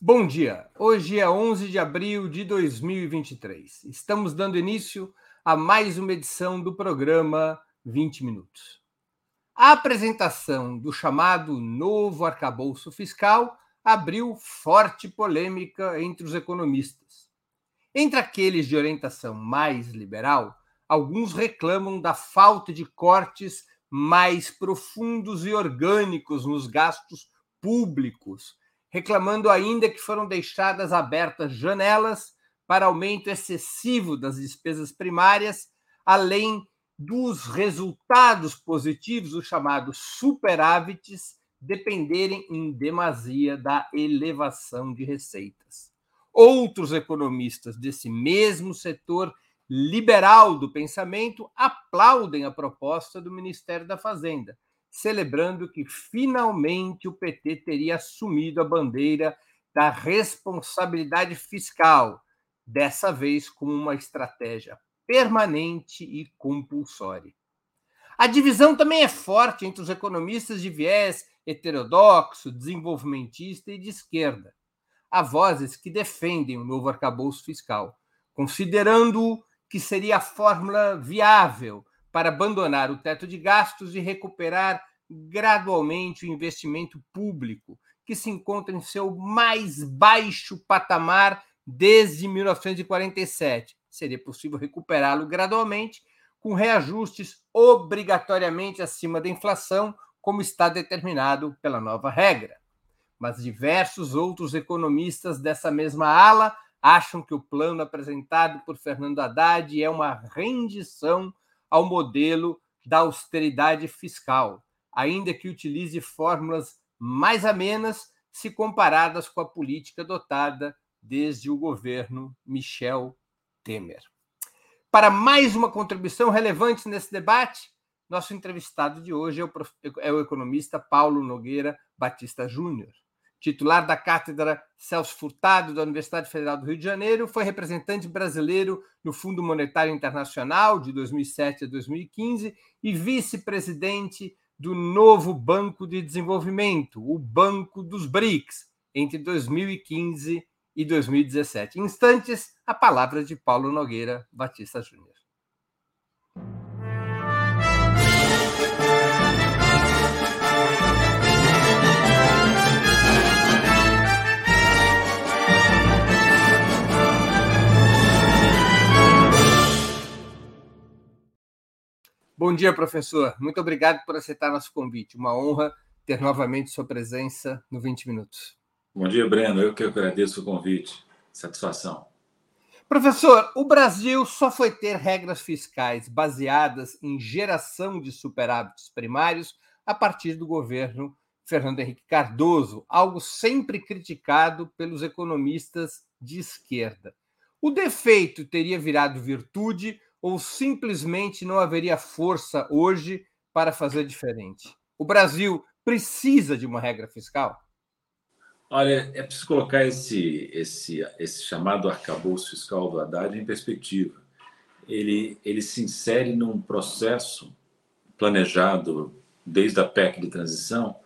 Bom dia. Hoje é 11 de abril de 2023. Estamos dando início a mais uma edição do programa 20 Minutos. A apresentação do chamado novo arcabouço fiscal abriu forte polêmica entre os economistas. Entre aqueles de orientação mais liberal, alguns reclamam da falta de cortes mais profundos e orgânicos nos gastos públicos, reclamando ainda que foram deixadas abertas janelas para aumento excessivo das despesas primárias, além dos resultados positivos, os chamados superávites, dependerem em demasia da elevação de receitas. Outros economistas desse mesmo setor liberal do pensamento aplaudem a proposta do Ministério da Fazenda, celebrando que finalmente o PT teria assumido a bandeira da responsabilidade fiscal, dessa vez com uma estratégia permanente e compulsória. A divisão também é forte entre os economistas de viés heterodoxo, desenvolvimentista e de esquerda. Há vozes que defendem o novo arcabouço fiscal, considerando que seria a fórmula viável para abandonar o teto de gastos e recuperar gradualmente o investimento público, que se encontra em seu mais baixo patamar desde 1947. Seria possível recuperá-lo gradualmente, com reajustes obrigatoriamente acima da inflação, como está determinado pela nova regra. Mas diversos outros economistas dessa mesma ala acham que o plano apresentado por Fernando Haddad é uma rendição ao modelo da austeridade fiscal, ainda que utilize fórmulas mais amenas se comparadas com a política adotada desde o governo Michel Temer. Para mais uma contribuição relevante nesse debate, nosso entrevistado de hoje é o, é o economista Paulo Nogueira Batista Júnior titular da cátedra Celso Furtado da Universidade Federal do Rio de Janeiro, foi representante brasileiro no Fundo Monetário Internacional de 2007 a 2015 e vice-presidente do novo Banco de Desenvolvimento, o Banco dos BRICS, entre 2015 e 2017. Em instantes, a palavra de Paulo Nogueira Batista Júnior. Bom dia, professor. Muito obrigado por aceitar nosso convite. Uma honra ter novamente sua presença no 20 Minutos. Bom dia, Breno. Eu que agradeço o convite. Satisfação. Professor, o Brasil só foi ter regras fiscais baseadas em geração de superávites primários a partir do governo Fernando Henrique Cardoso, algo sempre criticado pelos economistas de esquerda. O defeito teria virado virtude ou simplesmente não haveria força hoje para fazer diferente? O Brasil precisa de uma regra fiscal? Olha, é preciso colocar esse, esse, esse chamado arcabouço fiscal do Haddad em perspectiva. Ele, ele se insere num processo planejado desde a PEC de transição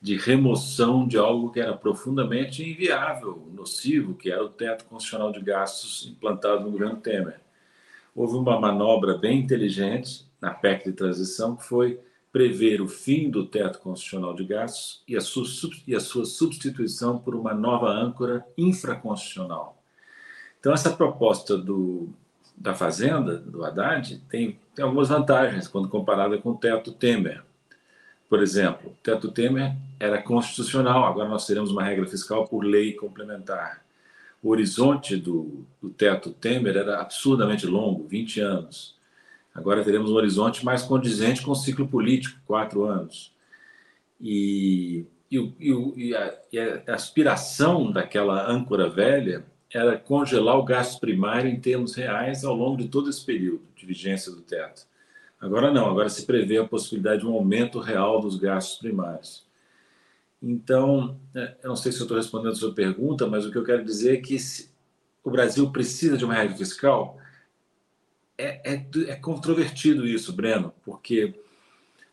de remoção de algo que era profundamente inviável, nocivo, que era o teto constitucional de gastos implantado no governo Temer houve uma manobra bem inteligente na PEC de transição, que foi prever o fim do teto constitucional de gastos e a sua, e a sua substituição por uma nova âncora infraconstitucional. Então, essa proposta do, da Fazenda, do Haddad, tem, tem algumas vantagens quando comparada com o teto Temer. Por exemplo, o teto Temer era constitucional, agora nós teremos uma regra fiscal por lei complementar o horizonte do, do teto Temer era absurdamente longo, 20 anos. Agora teremos um horizonte mais condizente com o ciclo político, quatro anos. E, e, e, a, e, a, aspiração daquela âncora velha era congelar o gasto primário em termos reais ao longo de todo esse período de vigência do teto. Agora não, agora se prevê a possibilidade de um aumento real dos gastos primários. Então, é, eu não sei se estou respondendo a sua pergunta, mas o que eu quero dizer é que o Brasil precisa de uma regra fiscal. É, é, é controvertido isso, Breno, porque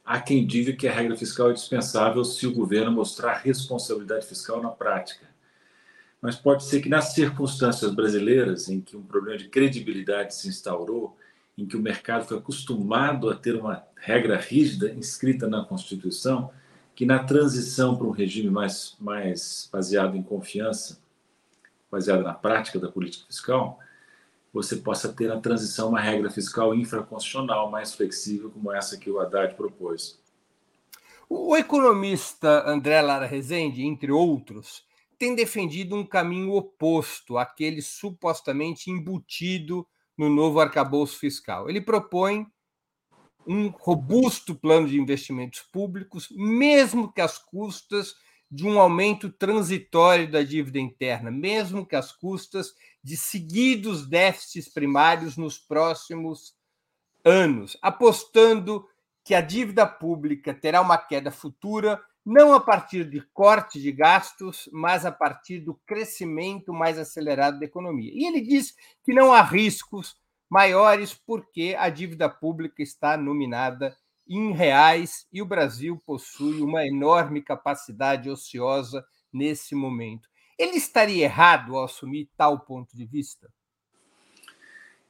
há quem diga que a regra fiscal é dispensável se o governo mostrar responsabilidade fiscal na prática. mas pode ser que nas circunstâncias brasileiras, em que um problema de credibilidade se instaurou, em que o mercado foi acostumado a ter uma regra rígida inscrita na Constituição, que na transição para um regime mais, mais baseado em confiança, baseado na prática da política fiscal, você possa ter na transição uma regra fiscal infraconstitucional mais flexível, como essa que o Haddad propôs. O economista André Lara Rezende, entre outros, tem defendido um caminho oposto àquele supostamente embutido no novo arcabouço fiscal. Ele propõe um robusto plano de investimentos públicos, mesmo que às custas de um aumento transitório da dívida interna, mesmo que às custas de seguidos déficits primários nos próximos anos, apostando que a dívida pública terá uma queda futura não a partir de corte de gastos, mas a partir do crescimento mais acelerado da economia. E ele diz que não há riscos maiores porque a dívida pública está nominada em reais e o Brasil possui uma enorme capacidade ociosa nesse momento. Ele estaria errado ao assumir tal ponto de vista?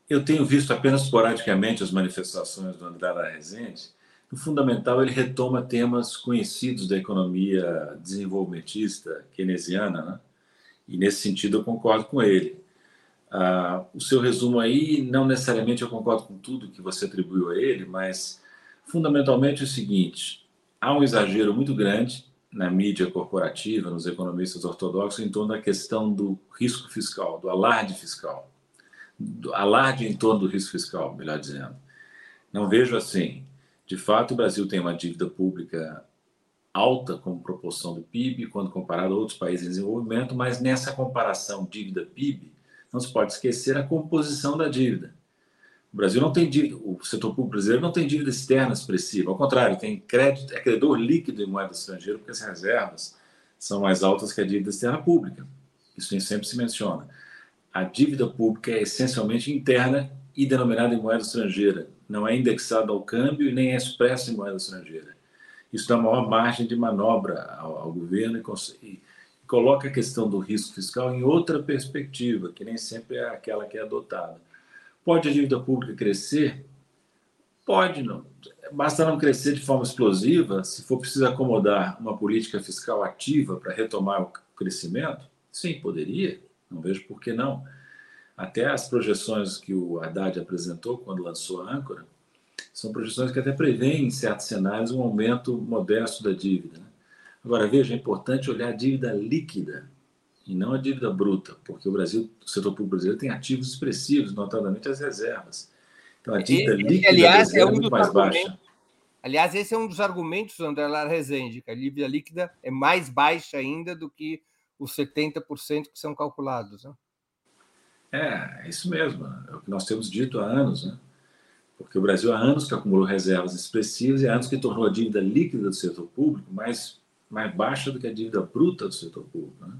Eu tenho visto apenas esporadicamente as manifestações do André Rezende no fundamental, ele retoma temas conhecidos da economia desenvolvimentista keynesiana, né? e nesse sentido eu concordo com ele. Ah, o seu resumo aí, não necessariamente eu concordo com tudo que você atribuiu a ele, mas fundamentalmente é o seguinte: há um exagero muito grande na mídia corporativa, nos economistas ortodoxos, em torno da questão do risco fiscal, do alarde fiscal, do alarde em torno do risco fiscal, melhor dizendo. Não vejo assim. De fato, o Brasil tem uma dívida pública alta como proporção do PIB quando comparado a outros países em desenvolvimento, mas nessa comparação dívida-PIB, não se pode esquecer a composição da dívida. O Brasil não tem dívida, o setor público brasileiro não tem dívida externa expressiva, ao contrário, tem crédito, é credor líquido em moeda estrangeira, porque as reservas são mais altas que a dívida externa pública. Isso sempre se menciona. A dívida pública é essencialmente interna e denominada em moeda estrangeira, não é indexado ao câmbio e nem é expresso em moeda estrangeira. Isso dá maior margem de manobra ao, ao governo e, coloca a questão do risco fiscal em outra perspectiva, que nem sempre é aquela que é adotada. Pode a dívida pública crescer? Pode, não. Basta não crescer de forma explosiva, se for preciso acomodar uma política fiscal ativa para retomar o crescimento? Sim, poderia, não vejo por que não. Até as projeções que o Haddad apresentou quando lançou a âncora são projeções que até prevêem, em certos cenários, um aumento modesto da dívida. Agora, veja, é importante olhar a dívida líquida e não a dívida bruta, porque o Brasil, o setor público brasileiro tem ativos expressivos, notadamente as reservas. Então, a dívida e, líquida aliás, é, um é muito mais baixa. Aliás, esse é um dos argumentos do André Lara Rezende, que a dívida líquida é mais baixa ainda do que os 70% que são calculados. Né? É, é isso mesmo. É o que nós temos dito há anos, né? Porque o Brasil há anos que acumulou reservas expressivas e há anos que tornou a dívida líquida do setor público mais, mais baixa do que a dívida bruta do setor público. Né?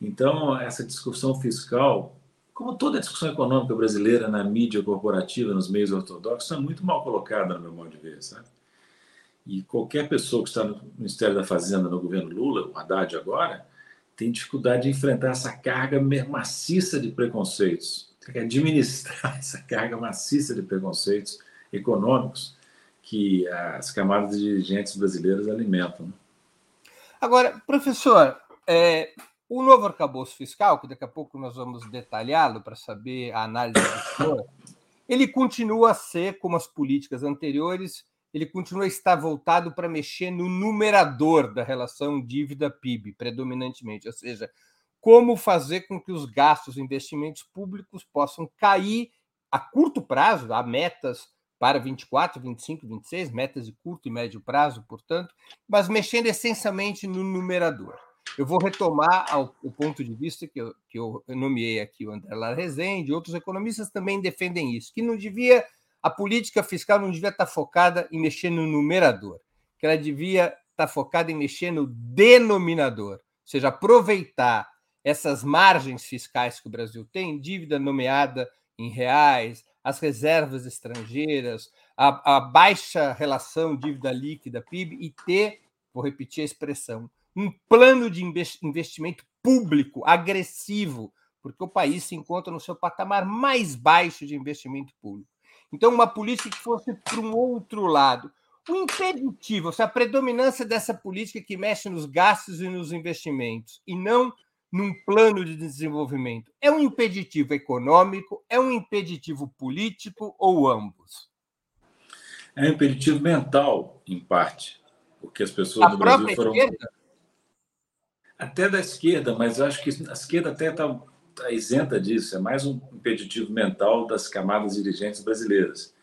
Então, essa discussão fiscal, como toda discussão econômica brasileira na mídia corporativa, nos meios ortodoxos, é muito mal colocada, no meu modo de ver. Sabe? E qualquer pessoa que está no Ministério da Fazenda, no governo Lula, o Haddad agora, tem dificuldade de enfrentar essa carga maciça de preconceitos, tem que administrar essa carga maciça de preconceitos econômicos que as camadas dirigentes brasileiras alimentam. Agora, professor, é, o novo arcabouço fiscal, que daqui a pouco nós vamos detalhá-lo para saber a análise do senhor, ele continua a ser, como as políticas anteriores, ele continua a estar voltado para mexer no numerador da relação dívida-PIB, predominantemente, ou seja, como fazer com que os gastos e investimentos públicos possam cair a curto prazo, há metas para 24, 25, 26, metas de curto e médio prazo, portanto, mas mexendo essencialmente no numerador. Eu vou retomar ao, o ponto de vista que eu, que eu nomeei aqui o André Lar Rezende, outros economistas também defendem isso, que não devia a política fiscal não devia estar focada em mexer no numerador, que ela devia estar focada em mexer no denominador, ou seja, aproveitar essas margens fiscais que o Brasil tem, dívida nomeada em reais, as reservas estrangeiras, a, a baixa relação dívida líquida PIB e ter, vou repetir a expressão, um plano de investimento público agressivo, porque o país se encontra no seu patamar mais baixo de investimento público. Então, uma política que fosse para um outro lado. O impeditivo, seja, a predominância dessa política que mexe nos gastos e nos investimentos, e não num plano de desenvolvimento, é um impeditivo econômico, é um impeditivo político ou ambos? É um impeditivo mental, em parte, porque as pessoas a do Brasil foram. Esquerda? Até da esquerda, mas acho que a esquerda até está tá isenta disso, é mais um impeditivo mental das camadas dirigentes brasileiras,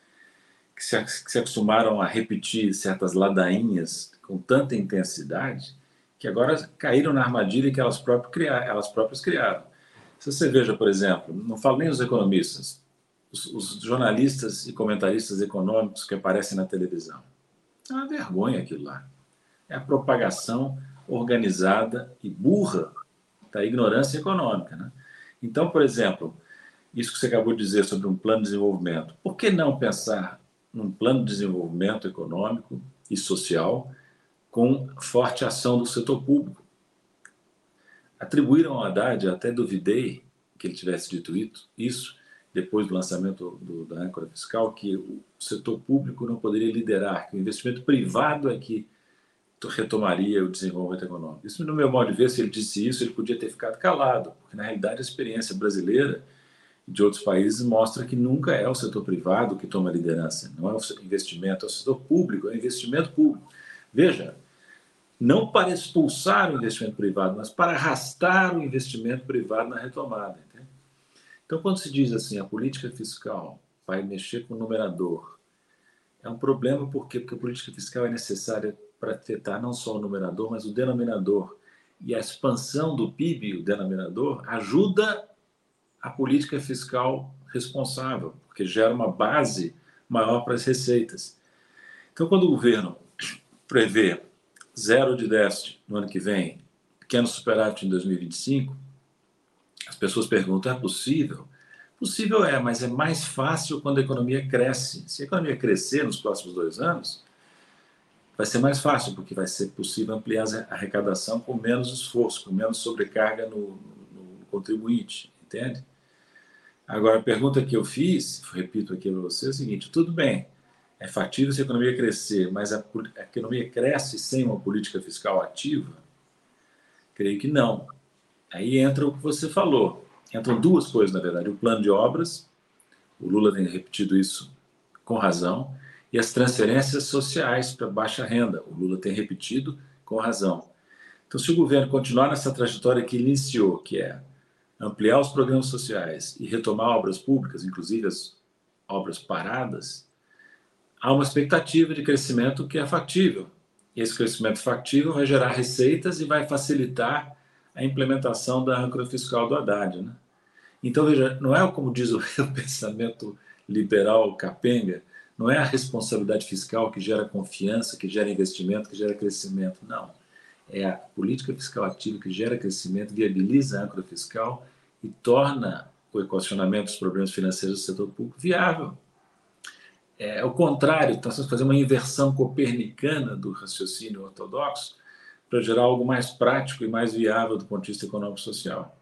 que se, que se acostumaram a repetir certas ladainhas com tanta intensidade que agora caíram na armadilha que elas próprias, criaram, elas próprias criaram. Se você veja, por exemplo, não falo nem os economistas, os, os, jornalistas e comentaristas econômicos que aparecem na televisão. É uma vergonha aquilo lá. É a propagação organizada e burra da ignorância econômica. Né? Então, por exemplo, isso que você acabou de dizer sobre um plano de desenvolvimento, por que não pensar num plano de desenvolvimento econômico e social com forte ação do setor público. Atribuíram ao Haddad, até duvidei que ele tivesse dito isso, depois do lançamento do, da âncora fiscal, que o setor público não poderia liderar, que o investimento privado é que retomaria o desenvolvimento econômico. Isso, no meu modo de ver, se ele disse isso, ele podia ter ficado calado, porque na realidade a experiência brasileira e de outros países mostra que nunca é o setor privado que toma liderança, não é o investimento, é o setor público, é o investimento público. Veja, não para expulsar o investimento privado, mas para arrastar o investimento privado na retomada. Entende? Então, quando se diz assim, a política fiscal vai mexer com o numerador, é um problema porque, porque a política fiscal é necessária para afetar não só o numerador, mas o denominador. E a expansão do PIB, o denominador, ajuda a política fiscal responsável, porque gera uma base maior para as receitas. Então, quando o governo prevê zero de déficit no ano que vem, pequeno superávit em 2025, as pessoas perguntam: é possível? Possível é, mas é mais fácil quando a economia cresce. Se a economia crescer nos próximos dois anos, vai ser mais fácil, porque vai ser possível ampliar a arrecadação com menos esforço, com menos sobrecarga no, no contribuinte, entende? Agora, a pergunta que eu fiz, repito aqui para você, é o seguinte: tudo bem, é factível se a economia crescer, mas a, a economia cresce sem uma política fiscal ativa? Creio que não. Aí entra o que você falou. Entram duas coisas, na verdade: o plano de obras, o Lula tem repetido isso com razão, e as transferências sociais para baixa renda, o Lula tem repetido com razão. Então, se o governo continuar nessa trajetória que iniciou, que é ampliar os programas sociais e retomar obras públicas, inclusive as obras paradas, há uma expectativa de crescimento que é factível. E esse crescimento factível vai gerar receitas e vai facilitar a implementação da âncora fiscal do Haddad. Né? Então, veja, não é como diz o, pensamento liberal capenga, não é a responsabilidade fiscal que gera confiança, que gera investimento, que gera crescimento. Não. É a política fiscal ativa que gera crescimento, viabiliza a âncora fiscal e torna o equacionamento dos problemas financeiros do setor público viável é o contrário, então você fazer uma inversão copernicana do raciocínio ortodoxo para gerar algo mais prático e mais viável do ponto de vista econômico-social.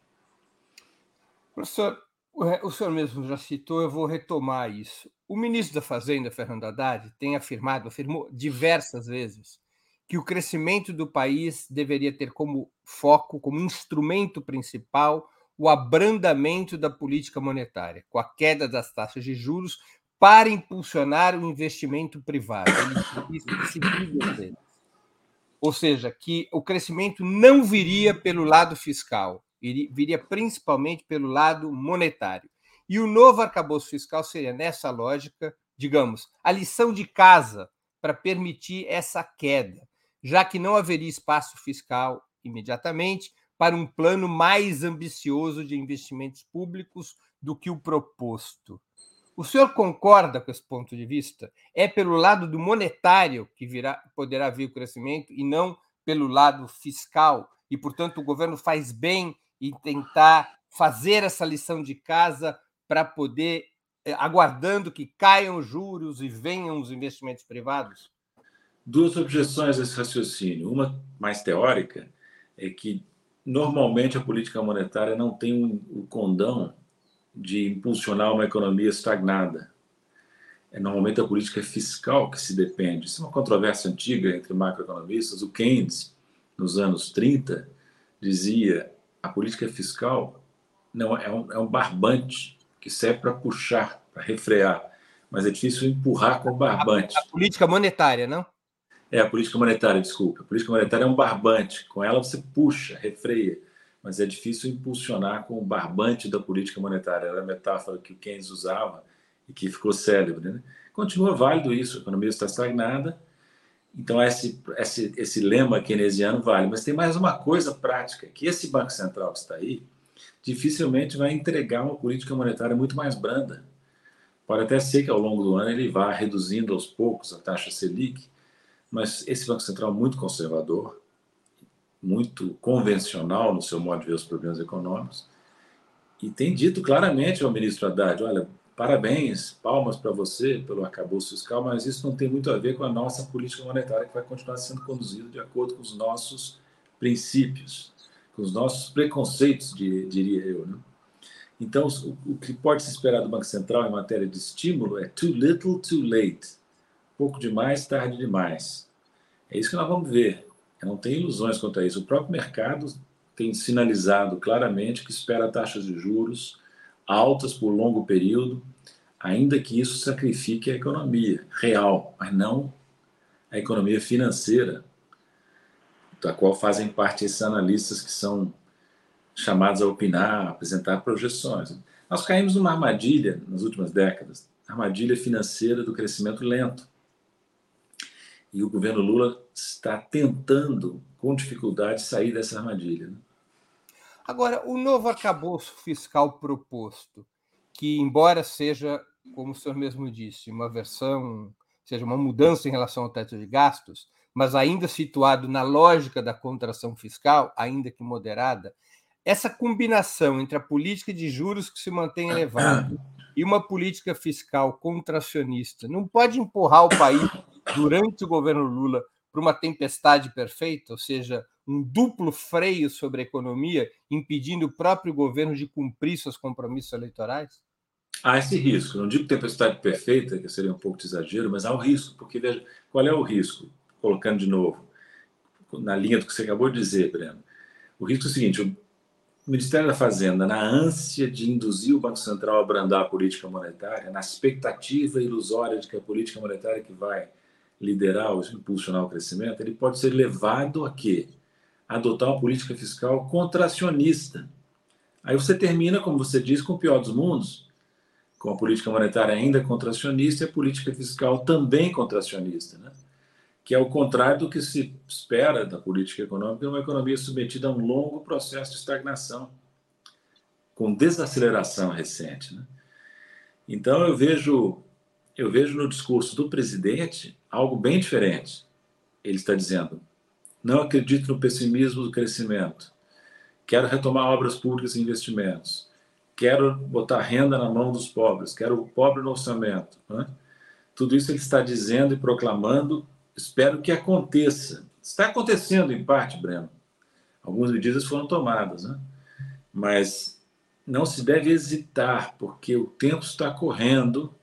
Professor, o senhor mesmo já citou, eu vou retomar isso. O ministro da Fazenda, Fernando Haddad, tem afirmado, afirmou diversas vezes, que o crescimento do país deveria ter como foco, como instrumento principal, o abrandamento da política monetária, com a queda das taxas de juros, para impulsionar o investimento privado. Ou seja, que o crescimento não viria pelo lado fiscal, viria principalmente pelo lado monetário. E o novo arcabouço fiscal seria, nessa lógica, digamos, a lição de casa para permitir essa queda, já que não haveria espaço fiscal imediatamente para um plano mais ambicioso de investimentos públicos do que o proposto. O senhor concorda com esse ponto de vista? É pelo lado do monetário que virá, poderá vir o crescimento e não pelo lado fiscal. E, portanto, o governo faz bem em tentar fazer essa lição de casa para poder, eh, aguardando que caiam os juros e venham os investimentos privados? Duas objeções a esse raciocínio. Uma mais teórica, é que normalmente a política monetária não tem o condão de impulsionar uma economia estagnada. É normalmente a política fiscal que se depende. Isso é uma controvérsia antiga entre macroeconomistas. O Keynes, nos anos 30, dizia a política fiscal não é um, é um barbante que serve para puxar, para refrear, mas é difícil empurrar com barbante. A, a política monetária, não? É, a política monetária, desculpa. A política monetária é um barbante. Com ela você puxa, refreia. Mas é difícil impulsionar com o barbante da política monetária. Era a metáfora que o Keynes usava e que ficou célebre. Né? Continua válido isso. A economia está estagnada. Então, esse, esse, esse lema keynesiano vale. Mas tem mais uma coisa prática, que esse Banco Central que está aí dificilmente vai entregar uma política monetária muito mais branda. Pode até ser que ao longo do ano ele vá reduzindo aos poucos a taxa Selic, mas esse Banco Central muito conservador, muito convencional no seu modo de ver os problemas econômicos, e tem dito claramente ao ministro Haddad: olha, parabéns, palmas para você pelo arcabouço fiscal, mas isso não tem muito a ver com a nossa política monetária, que vai continuar sendo conduzida de acordo com os nossos princípios, com os nossos preconceitos, diria eu. Né? Então, o que pode se esperar do Banco Central em matéria de estímulo é too little, too late pouco demais, tarde demais. É isso que nós vamos ver. Não tenho ilusões quanto a isso. O próprio mercado tem sinalizado claramente que espera taxas de juros altas por longo período, ainda que isso sacrifique a economia real, mas não a economia financeira, da qual fazem parte esses analistas que são chamados a opinar, a apresentar projeções. Nós caímos numa armadilha nas últimas décadas, armadilha financeira do crescimento lento. E o governo Lula está tentando, com dificuldade, sair dessa armadilha. Né? Agora, o novo arcabouço fiscal proposto, que, embora seja, como o senhor mesmo disse, uma versão, seja uma mudança em relação ao teto de gastos, mas ainda situado na lógica da contração fiscal, ainda que moderada, essa combinação entre a política de juros que se mantém elevada e uma política fiscal contracionista não pode empurrar o país durante o governo Lula para uma tempestade perfeita, ou seja, um duplo freio sobre a economia, impedindo o próprio governo de cumprir seus compromissos eleitorais? Há esse risco. Não digo tempestade perfeita, que seria um pouco de exagero, mas há o risco, porque veja, qual é o risco? Colocando de novo, na linha do que você acabou de dizer, Breno. O risco é o seguinte: o Ministério da Fazenda, na ânsia de induzir o Banco Central a abrandar a política monetária, na expectativa ilusória de que a política monetária que vai liderar ou impulsionar o crescimento, ele pode ser levado a quê? Adotar uma política fiscal contracionista. Aí você termina, como você diz, com o pior dos mundos, com a política monetária ainda contracionista e a política fiscal também contracionista, né? que é o contrário do que se espera da política econômica, uma economia submetida a um longo processo de estagnação, com desaceleração recente. Né? Então eu vejo eu vejo no discurso do presidente algo bem diferente. Ele está dizendo: não acredito no pessimismo do crescimento, quero retomar obras públicas e investimentos, quero botar renda na mão dos pobres, quero o pobre no orçamento. Né? Tudo isso ele está dizendo e proclamando, espero que aconteça. Está acontecendo em parte, Breno. Algumas medidas foram tomadas, né? mas não se deve hesitar, porque o tempo está correndo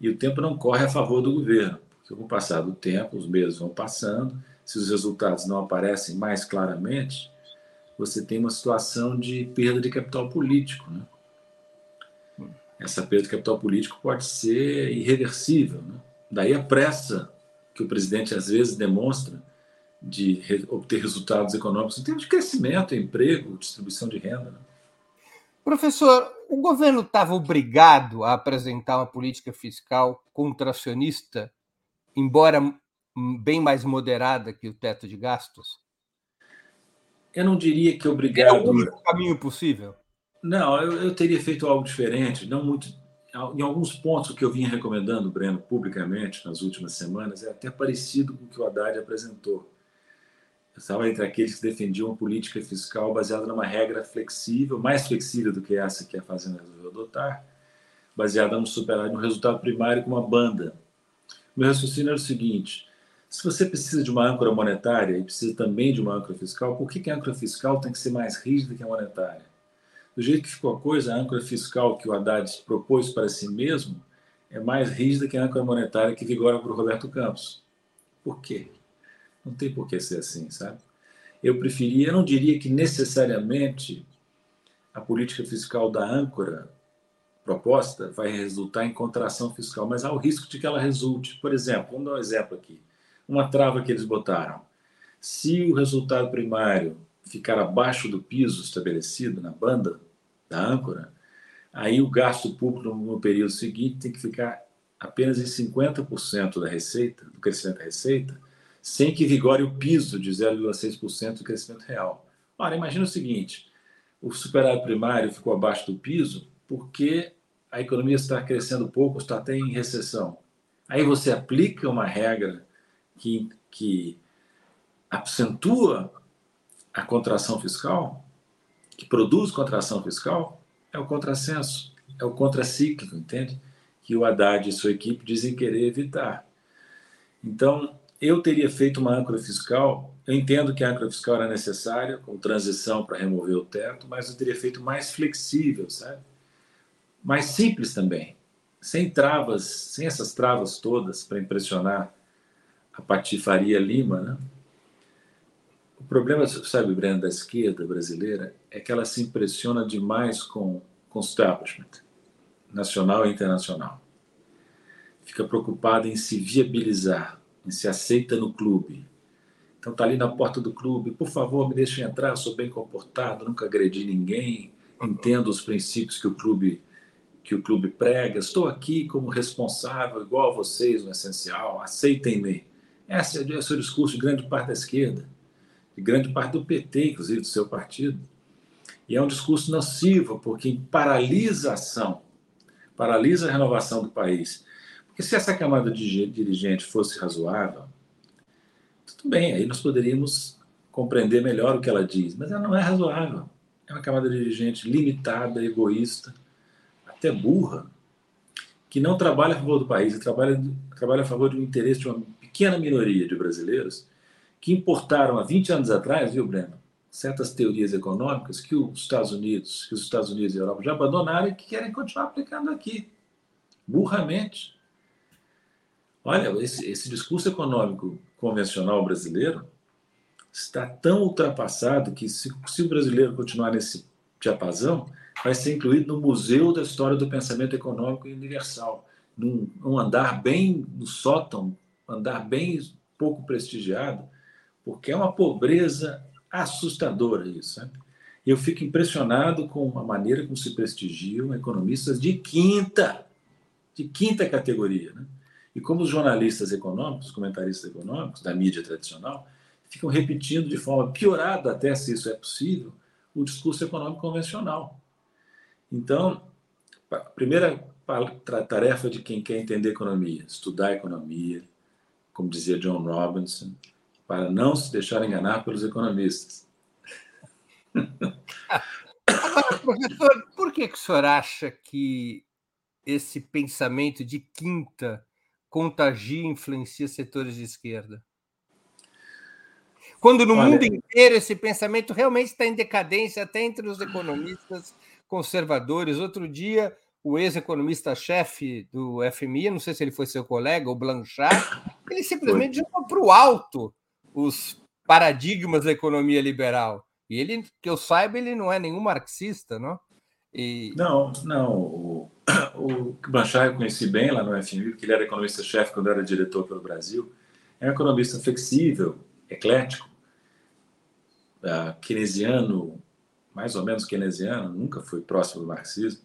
e o tempo não corre a favor do governo, porque com o passar do tempo, os meses vão passando, se os resultados não aparecem mais claramente, você tem uma situação de perda de capital político. Né? Essa perda de capital político pode ser irreversível. Né? Daí a pressa que o presidente às vezes demonstra de obter resultados econômicos em termos de crescimento, emprego, distribuição de renda. Né? Professor, o governo estava obrigado a apresentar uma política fiscal contracionista, embora bem mais moderada que o teto de gastos? Eu não diria que obrigado. É o único caminho possível? Não, eu, eu, teria feito algo diferente, não muito. Em alguns pontos que eu vinha recomendando, Breno, publicamente nas últimas semanas, é até parecido com o que o Haddad apresentou. Eu estava entre aqueles que defendiam uma política fiscal baseada numa regra flexível, mais flexível do que essa que a Fazenda resolveu adotar, baseada no superar no resultado primário com uma banda. Meu raciocínio era o seguinte: Se você precisa de uma âncora monetária e precisa também de uma âncora fiscal, por que, que a âncora fiscal tem que ser mais rígida que a monetária? Do jeito que ficou a coisa, a âncora fiscal que o Haddad propôs para si mesmo é mais rígida que a âncora monetária que vigora para o Roberto Campos. Por quê? Não tem por que ser assim, sabe? Eu preferia, eu não diria que necessariamente a política fiscal da âncora proposta vai resultar em contração fiscal, mas há o risco de que ela resulte. Por exemplo, vamos dar um exemplo aqui. Uma trava que eles botaram. Se o resultado primário ficar abaixo do piso estabelecido na banda da âncora, aí o gasto público no período seguinte tem que ficar apenas em 50% da receita, do crescimento da receita, sem que vigore o piso de 0,6% do crescimento real. Ora, imagina o seguinte: o superávit primário ficou abaixo do piso porque a economia está crescendo pouco, está até em recessão. Aí você aplica uma regra que, que acentua a contração fiscal, que produz contração fiscal, é o contrassenso, é o contracíclico, entende? Que o Haddad e sua equipe dizem querer evitar. Então, eu teria feito uma âncora fiscal. Eu entendo que a âncora fiscal era necessária, com transição para remover o teto, mas eu teria feito mais flexível, sabe? Mais simples também, sem travas, sem essas travas todas para impressionar a patifaria Lima, né? O problema, sabe, Breno, da esquerda brasileira é que ela se impressiona demais com, com o establishment, nacional e internacional. Fica preocupada em se viabilizar, se aceita no clube. Então tá ali na porta do clube, por favor, me deixe entrar, sou bem comportado, nunca agredi ninguém, entendo os princípios que o clube que o clube prega, estou aqui como responsável, igual a vocês, no essencial, aceitem-me. Esse é o seu discurso de grande parte da esquerda de grande parte do PT, inclusive do seu partido. E é um discurso nocivo, porque paralisa a ação, paralisa a renovação do país. Porque se essa camada de dirigente fosse razoável, tudo bem, aí nós poderíamos compreender melhor o que ela diz, mas ela não é razoável. É uma camada dirigente limitada, egoísta, até burra, que não trabalha a favor do país, trabalha, trabalha a favor do interesse de uma pequena minoria de brasileiros que importaram há 20 anos atrás, viu, Breno, certas teorias econômicas que os Estados Unidos, que os Estados Unidos e a Europa já abandonaram e que querem continuar aplicando aqui, burramente. Olha, esse, esse discurso econômico convencional brasileiro está tão ultrapassado que se, se o brasileiro continuar nesse diapasão, vai ser incluído no Museu da História do Pensamento Econômico Universal, num, num andar bem no sótão, andar bem pouco prestigiado, porque é uma pobreza assustadora isso. Sabe? Eu fico impressionado com a maneira como se prestigiam economistas de quinta, de quinta categoria. Né? E como os jornalistas econômicos, comentaristas econômicos da mídia tradicional, ficam repetindo de forma piorada, até se isso é possível, o discurso econômico convencional. Então, a primeira tarefa de quem quer entender economia, estudar economia, como dizia John Robinson, para não se deixar enganar pelos economistas. Professor, por que, que o senhor acha que esse pensamento de quinta contagia e influencia setores de esquerda? Quando no Olha, mundo inteiro esse pensamento realmente está em decadência, até entre os economistas conservadores. Outro dia, o ex-economista-chefe do FMI, não sei se ele foi seu colega, o Blanchard, ele simplesmente jogou para o alto os paradigmas da economia liberal. E ele, que eu saiba, ele não é nenhum marxista, não? E... Não, não. O, o Blanchard eu conheci bem lá no FMI, porque ele era economista-chefe quando era diretor pelo Brasil. É um economista flexível, eclético, uh, keynesiano, mais ou menos keynesiano, nunca foi próximo do marxismo.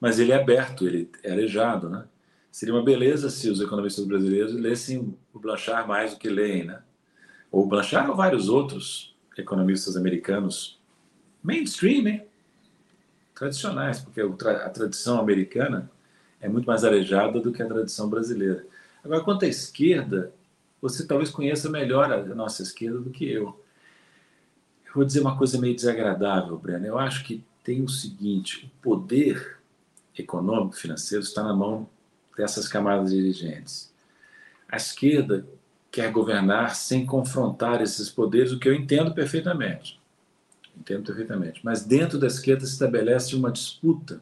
Mas ele é aberto, ele é arejado, né? Seria uma beleza se os economistas brasileiros lessem o Blanchard mais do que leem, né? ou Blanchard ou vários outros economistas americanos mainstream, hein? Tradicionais, porque a tradição americana é muito mais arejada do que a tradição brasileira. Agora, quanto à esquerda, você talvez conheça melhor a nossa esquerda do que eu. Eu vou dizer uma coisa meio desagradável, Breno. Eu acho que tem o seguinte: o poder econômico financeiro está na mão dessas camadas dirigentes. A esquerda quer governar sem confrontar esses poderes, o que eu entendo perfeitamente. Entendo perfeitamente. Mas dentro da esquerda se estabelece uma disputa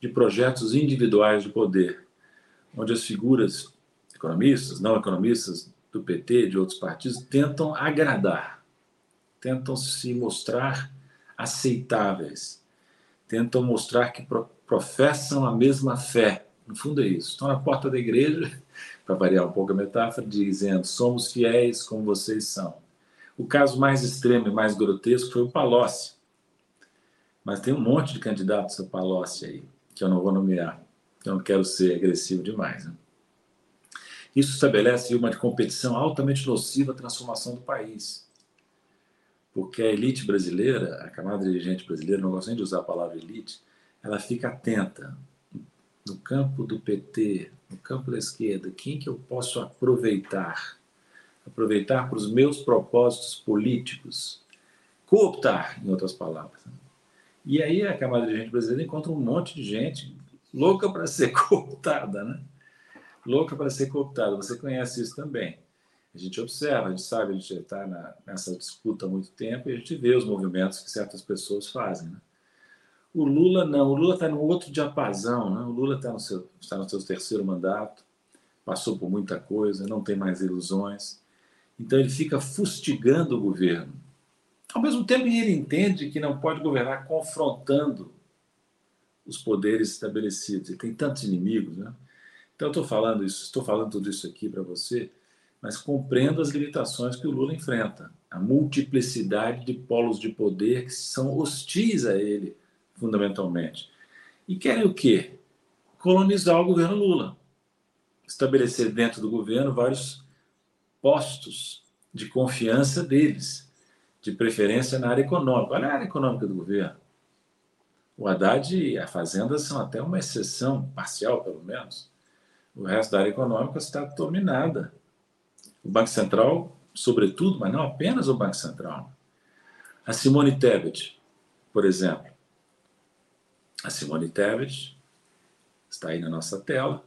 de projetos individuais de poder, onde as figuras economistas, não economistas do PT, de outros partidos, tentam agradar, tentam se mostrar aceitáveis, tentam mostrar que professam a mesma fé. No fundo é isso. Estão na porta da igreja para variar um pouco a metáfora, dizendo: somos fiéis como vocês são. O caso mais extremo e mais grotesco foi o Palocci. Mas tem um monte de candidatos a Palocci aí, que eu não vou nomear. Eu não quero ser agressivo demais. Né? Isso estabelece uma competição altamente nociva à transformação do país. Porque a elite brasileira, a camada dirigente brasileira, não gosto nem de usar a palavra elite, ela fica atenta no campo do PT, no campo da esquerda, quem que eu posso aproveitar? Aproveitar para os meus propósitos políticos. Cooptar, em outras palavras. E aí a camada de gente brasileira encontra um monte de gente louca para ser cooptada, né? Louca para ser cooptada. Você conhece isso também. A gente observa, a gente sabe, a gente está nessa disputa há muito tempo e a gente vê os movimentos que certas pessoas fazem. Né? O Lula não, o Lula está no outro diapasão, né? o Lula está no, seu, está no seu terceiro mandato, passou por muita coisa, não tem mais ilusões, então ele fica fustigando o governo. Ao mesmo tempo ele entende que não pode governar confrontando os poderes estabelecidos. Ele tem tantos inimigos, né? Então estou falando isso, estou falando tudo isso aqui para você, mas compreendo as limitações que o Lula enfrenta, a multiplicidade de polos de poder que são hostis a ele fundamentalmente. E querem o quê? Colonizar o governo Lula. Estabelecer dentro do governo vários postos de confiança deles, de preferência na área econômica. Olha a área econômica do governo. O Haddad e a Fazenda são até uma exceção, parcial pelo menos. O resto da área econômica está dominada. O Banco Central, sobretudo, mas não apenas o Banco Central. A Simone Tebet, por exemplo, a Simone Tebet, está aí na nossa tela,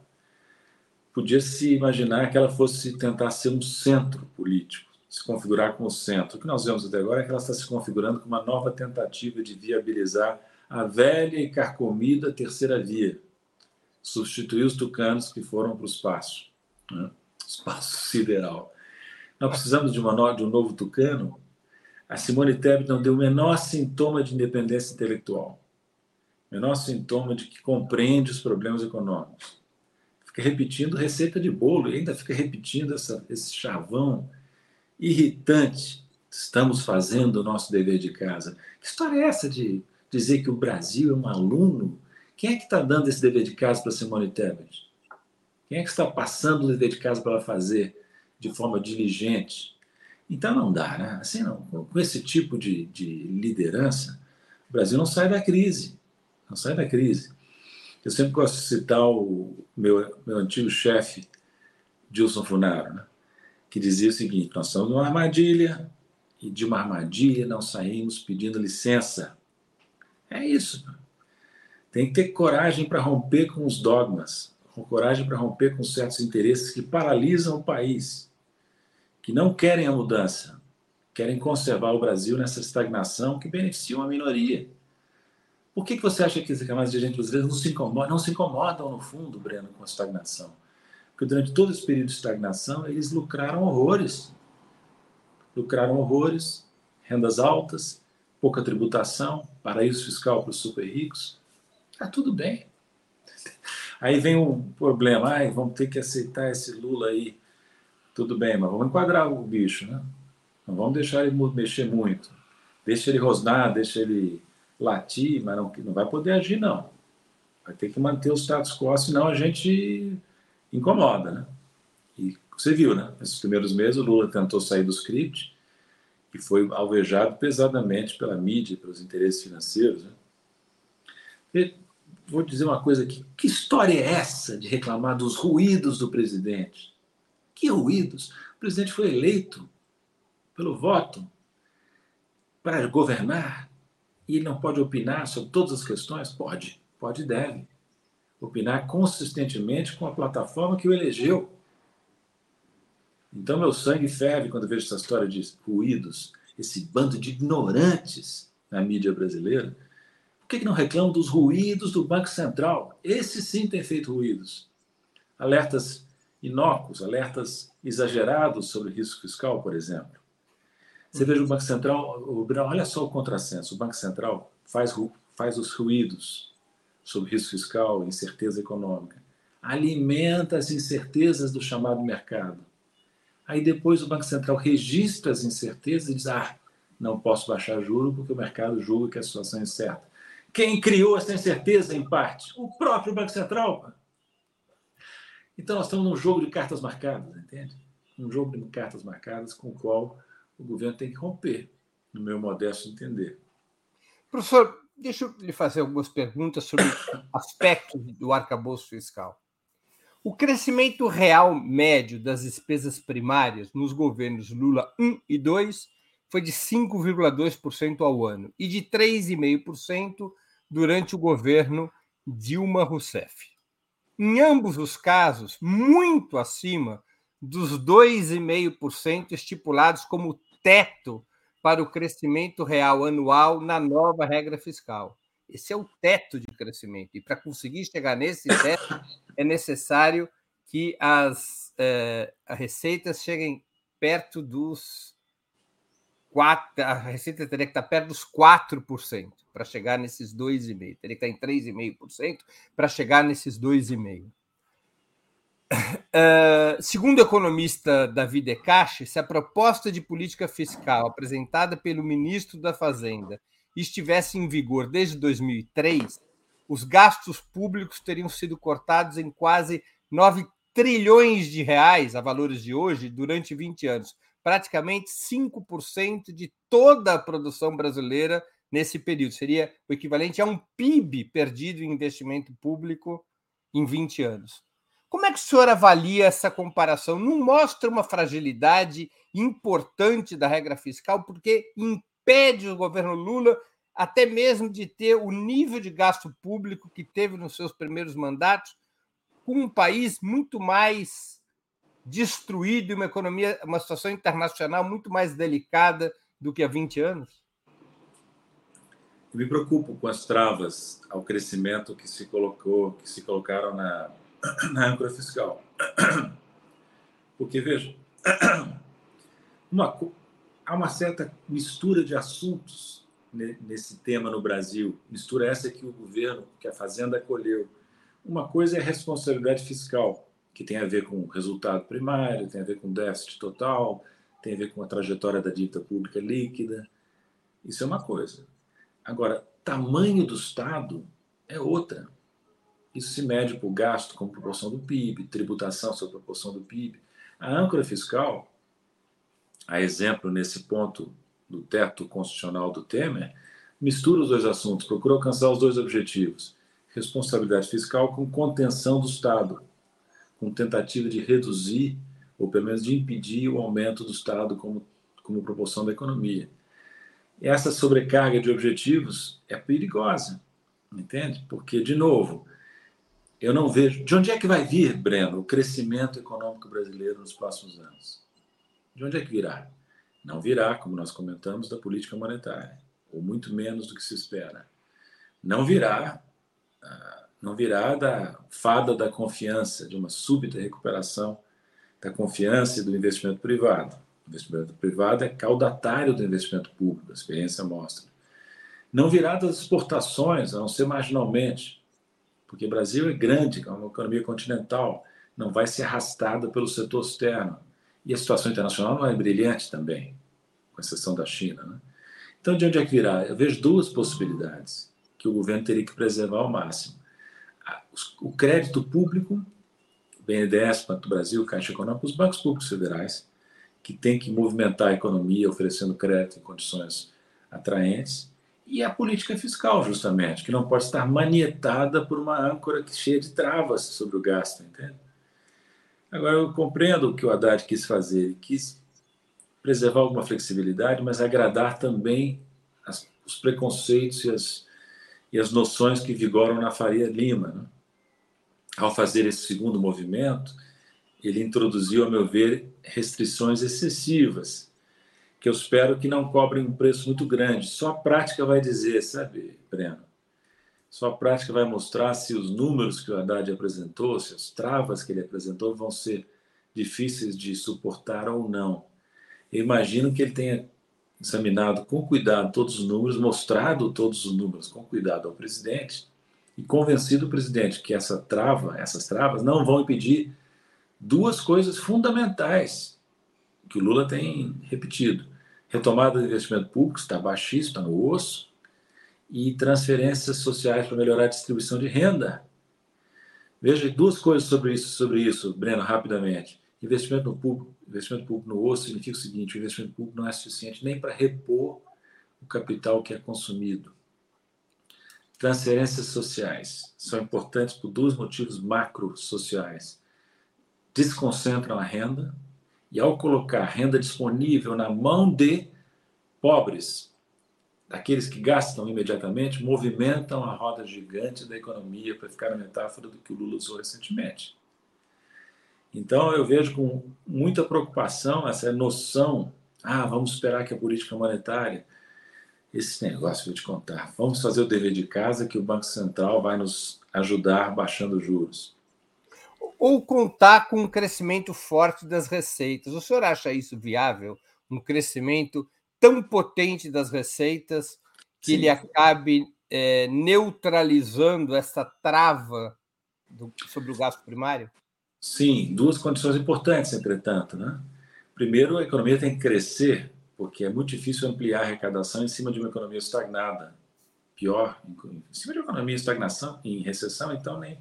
podia se imaginar que ela fosse tentar ser um centro político, se configurar como centro. O que nós vemos até agora é que ela está se configurando como uma nova tentativa de viabilizar a velha e carcomida terceira via, substituir os tucanos que foram para o espaço, né? espaço sideral. Nós precisamos de, uma, de um novo tucano. A Simone Tebet não deu o menor sintoma de independência intelectual menor sintoma de que compreende os problemas econômicos. Fica repetindo receita de bolo e ainda fica repetindo essa, esse chavão irritante. Estamos fazendo o nosso dever de casa. Que história é essa de dizer que o Brasil é um aluno? Quem é que está dando esse dever de casa para Simone Tebet? Quem é que está passando o dever de casa para ela fazer de forma diligente? Então não dá, né? Assim não. Com esse tipo de, de liderança, o Brasil não sai da crise não sai da crise. Eu sempre gosto de citar o meu, meu antigo chefe, Gilson Funaro, né? que dizia o seguinte: nós estamos numa armadilha e de uma armadilha não saímos pedindo licença. É isso. Tem que ter coragem para romper com os dogmas, coragem para romper com certos interesses que paralisam o país, que não querem a mudança, querem conservar o Brasil nessa estagnação que beneficia uma minoria. Por que, que você acha que as camadas dirigentes brasileiras não se, incomodam, não se incomodam, no fundo, Breno, com a estagnação? Porque durante todo esse período de estagnação, eles lucraram horrores. Lucraram horrores, rendas altas, pouca tributação, paraíso fiscal para os super ricos. Está tudo bem. Aí vem um problema, ai, vamos ter que aceitar esse Lula aí. Tudo bem, mas vamos enquadrar o bicho, né? Não vamos deixar ele mexer muito. Deixa ele rosnar, deixa ele latir, mas não, não vai poder agir, não. Vai ter que manter o status quo, senão a gente incomoda, né? E você viu, né? Nesses primeiros meses, o Lula tentou sair do script e foi alvejado pesadamente pela mídia, pelos interesses financeiros. Né? E vou dizer uma coisa aqui. Que história é essa de reclamar dos ruídos do presidente? Que ruídos? O presidente foi eleito pelo voto para governar e ele não pode opinar sobre todas as questões? Pode, pode e deve. Opinar consistentemente com a plataforma que o elegeu. Então, meu sangue ferve quando vejo essa história de ruídos, esse bando de ignorantes na mídia brasileira. Por que, que não reclamam dos ruídos do Banco Central? Esse sim tem feito ruídos. Alertas inócuos, alertas exagerados sobre risco fiscal, por exemplo. Você veja o Banco Central, o, olha só o contrassenso. O Banco Central faz, faz os ruídos sobre risco fiscal, incerteza econômica, alimenta as incertezas do chamado mercado. Aí depois o Banco Central registra as incertezas e diz: ah, não posso baixar juro porque o mercado julga que a situação é incerta. Quem criou essa incerteza, em parte? O próprio Banco Central. Então, nós estamos num jogo de cartas marcadas, entende? Um jogo de cartas marcadas com o qual o governo tem que romper, no meu modesto entender. Professor, deixa eu lhe fazer algumas perguntas sobre aspectos do arcabouço fiscal. O crescimento real médio das despesas primárias nos governos Lula 1 e 2 foi de 5,2% ao ano e de 3,5% durante o governo Dilma Rousseff em ambos os casos, muito acima dos 2,5% estipulados como teto para o crescimento real anual na nova regra fiscal. Esse é o teto de crescimento. E para conseguir chegar nesse teto, é necessário que as, eh, as receitas cheguem perto dos 4, a receita teria que estar perto dos 4% para chegar nesses 2,5%. Teria que estar em 3,5% para chegar nesses 2,5%. Uh, segundo o economista David Decache, se a proposta de política fiscal apresentada pelo ministro da Fazenda estivesse em vigor desde 2003, os gastos públicos teriam sido cortados em quase 9 trilhões de reais a valores de hoje durante 20 anos, praticamente 5% de toda a produção brasileira nesse período. Seria o equivalente a um PIB perdido em investimento público em 20 anos. Como é que o senhor avalia essa comparação? Não mostra uma fragilidade importante da regra fiscal, porque impede o governo Lula até mesmo de ter o nível de gasto público que teve nos seus primeiros mandatos, com um país muito mais destruído e uma economia, uma situação internacional muito mais delicada do que há 20 anos? Eu me preocupo com as travas ao crescimento que se colocou, que se colocaram na, na âncora fiscal. Porque veja, uma, há uma certa mistura de assuntos nesse tema no Brasil. Mistura essa que o governo, que a Fazenda acolheu. Uma coisa é a responsabilidade fiscal, que tem a ver com o resultado primário, tem a ver com déficit total, tem a ver com a trajetória da dívida pública líquida. Isso é uma coisa. Agora, tamanho do Estado é outra. Isso se mede por gasto como proporção do PIB, tributação sobre proporção do PIB. A âncora fiscal, a exemplo nesse ponto do teto constitucional do Temer, mistura os dois assuntos, procura alcançar os dois objetivos: responsabilidade fiscal com contenção do Estado com tentativa de reduzir, ou pelo menos de impedir, o aumento do Estado como, como proporção da economia. Essa sobrecarga de objetivos é perigosa, entende? Porque, de novo, eu não vejo. De onde é que vai vir, Breno, o crescimento econômico brasileiro nos próximos anos? De onde é que virá? Não virá, como nós comentamos, da política monetária, ou muito menos do que se espera. Não virá ah, não virá da fada da confiança, de uma súbita recuperação da confiança e do investimento privado. O investimento privado é caudatário do investimento público, a experiência mostra. Não virá das exportações, a não ser marginalmente, porque o Brasil é grande, é uma economia continental, não vai ser arrastada pelo setor externo. E a situação internacional não é brilhante também, com exceção da China. Né? Então, de onde é que virá? Eu vejo duas possibilidades que o governo teria que preservar ao máximo o crédito público, o BNDES, Banco do Brasil, Caixa Econômica, os bancos públicos federais, que têm que movimentar a economia oferecendo crédito em condições atraentes, e a política fiscal, justamente, que não pode estar manietada por uma âncora cheia de travas sobre o gasto, entende? Agora, eu compreendo o que o Haddad quis fazer. Ele quis preservar alguma flexibilidade, mas agradar também as, os preconceitos e as, e as noções que vigoram na Faria Lima. Né? Ao fazer esse segundo movimento, ele introduziu, a meu ver, restrições excessivas, que eu espero que não cobrem um preço muito grande. Só a prática vai dizer, sabe, Breno? Só a prática vai mostrar se os números que o Haddad apresentou, se as travas que ele apresentou vão ser difíceis de suportar ou não. Eu imagino que ele tenha examinado com cuidado todos os números, mostrado todos os números com cuidado ao presidente e convencido o presidente que essa trava, essas travas não vão impedir duas coisas fundamentais que o Lula tem repetido: retomada do investimento público, está baixíssimo, está no osso, e transferências sociais para melhorar a distribuição de renda. Veja duas coisas sobre isso, sobre isso, Breno, rapidamente. Investimento no público, investimento público no osso significa o seguinte: o investimento público não é suficiente nem para repor o capital que é consumido. Transferências sociais são importantes por dois motivos macro-sociais. Desconcentram a renda e, ao colocar renda disponível na mão de pobres, daqueles que gastam imediatamente, movimentam a roda gigante da economia, para ficar a metáfora do que o Lula usou recentemente. Então, eu vejo com muita preocupação essa noção: ah, vamos esperar que a política monetária. Esse negócio, vou te contar. Vamos fazer o dever de casa que o Banco Central vai nos ajudar baixando os juros. Ou contar com um crescimento forte das receitas. O senhor acha isso viável? Um crescimento tão potente das receitas que Sim. ele acabe é, neutralizando essa trava do, sobre o gasto primário? Sim, duas condições importantes, entretanto. Né? Primeiro, a economia tem que crescer, porque é muito difícil ampliar a arrecadação em cima de uma economia estagnada. Pior, em cima de uma economia em estagnação, em recessão, então nem,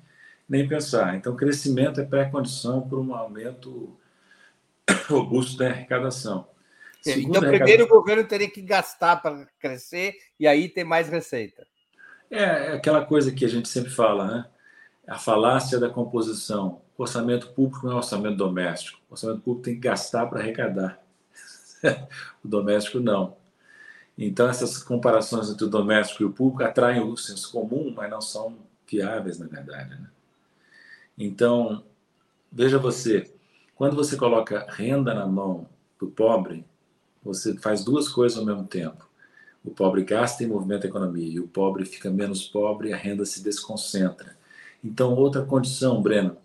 nem pensar. Então, crescimento é pré-condição para um aumento robusto da arrecadação. Segunda então, primeiro o governo teria que gastar para crescer e aí ter mais receita. É, é aquela coisa que a gente sempre fala, né? A falácia da composição orçamento público não é orçamento doméstico. O orçamento público tem que gastar para arrecadar. o doméstico não. Então, essas comparações entre o doméstico e o público atraem o senso comum, mas não são viáveis, na verdade. Né? Então, veja você, quando você coloca renda na mão do pobre, você faz duas coisas ao mesmo tempo. O pobre gasta e movimenta a economia, e o pobre fica menos pobre e a renda se desconcentra. Então, outra condição, Breno,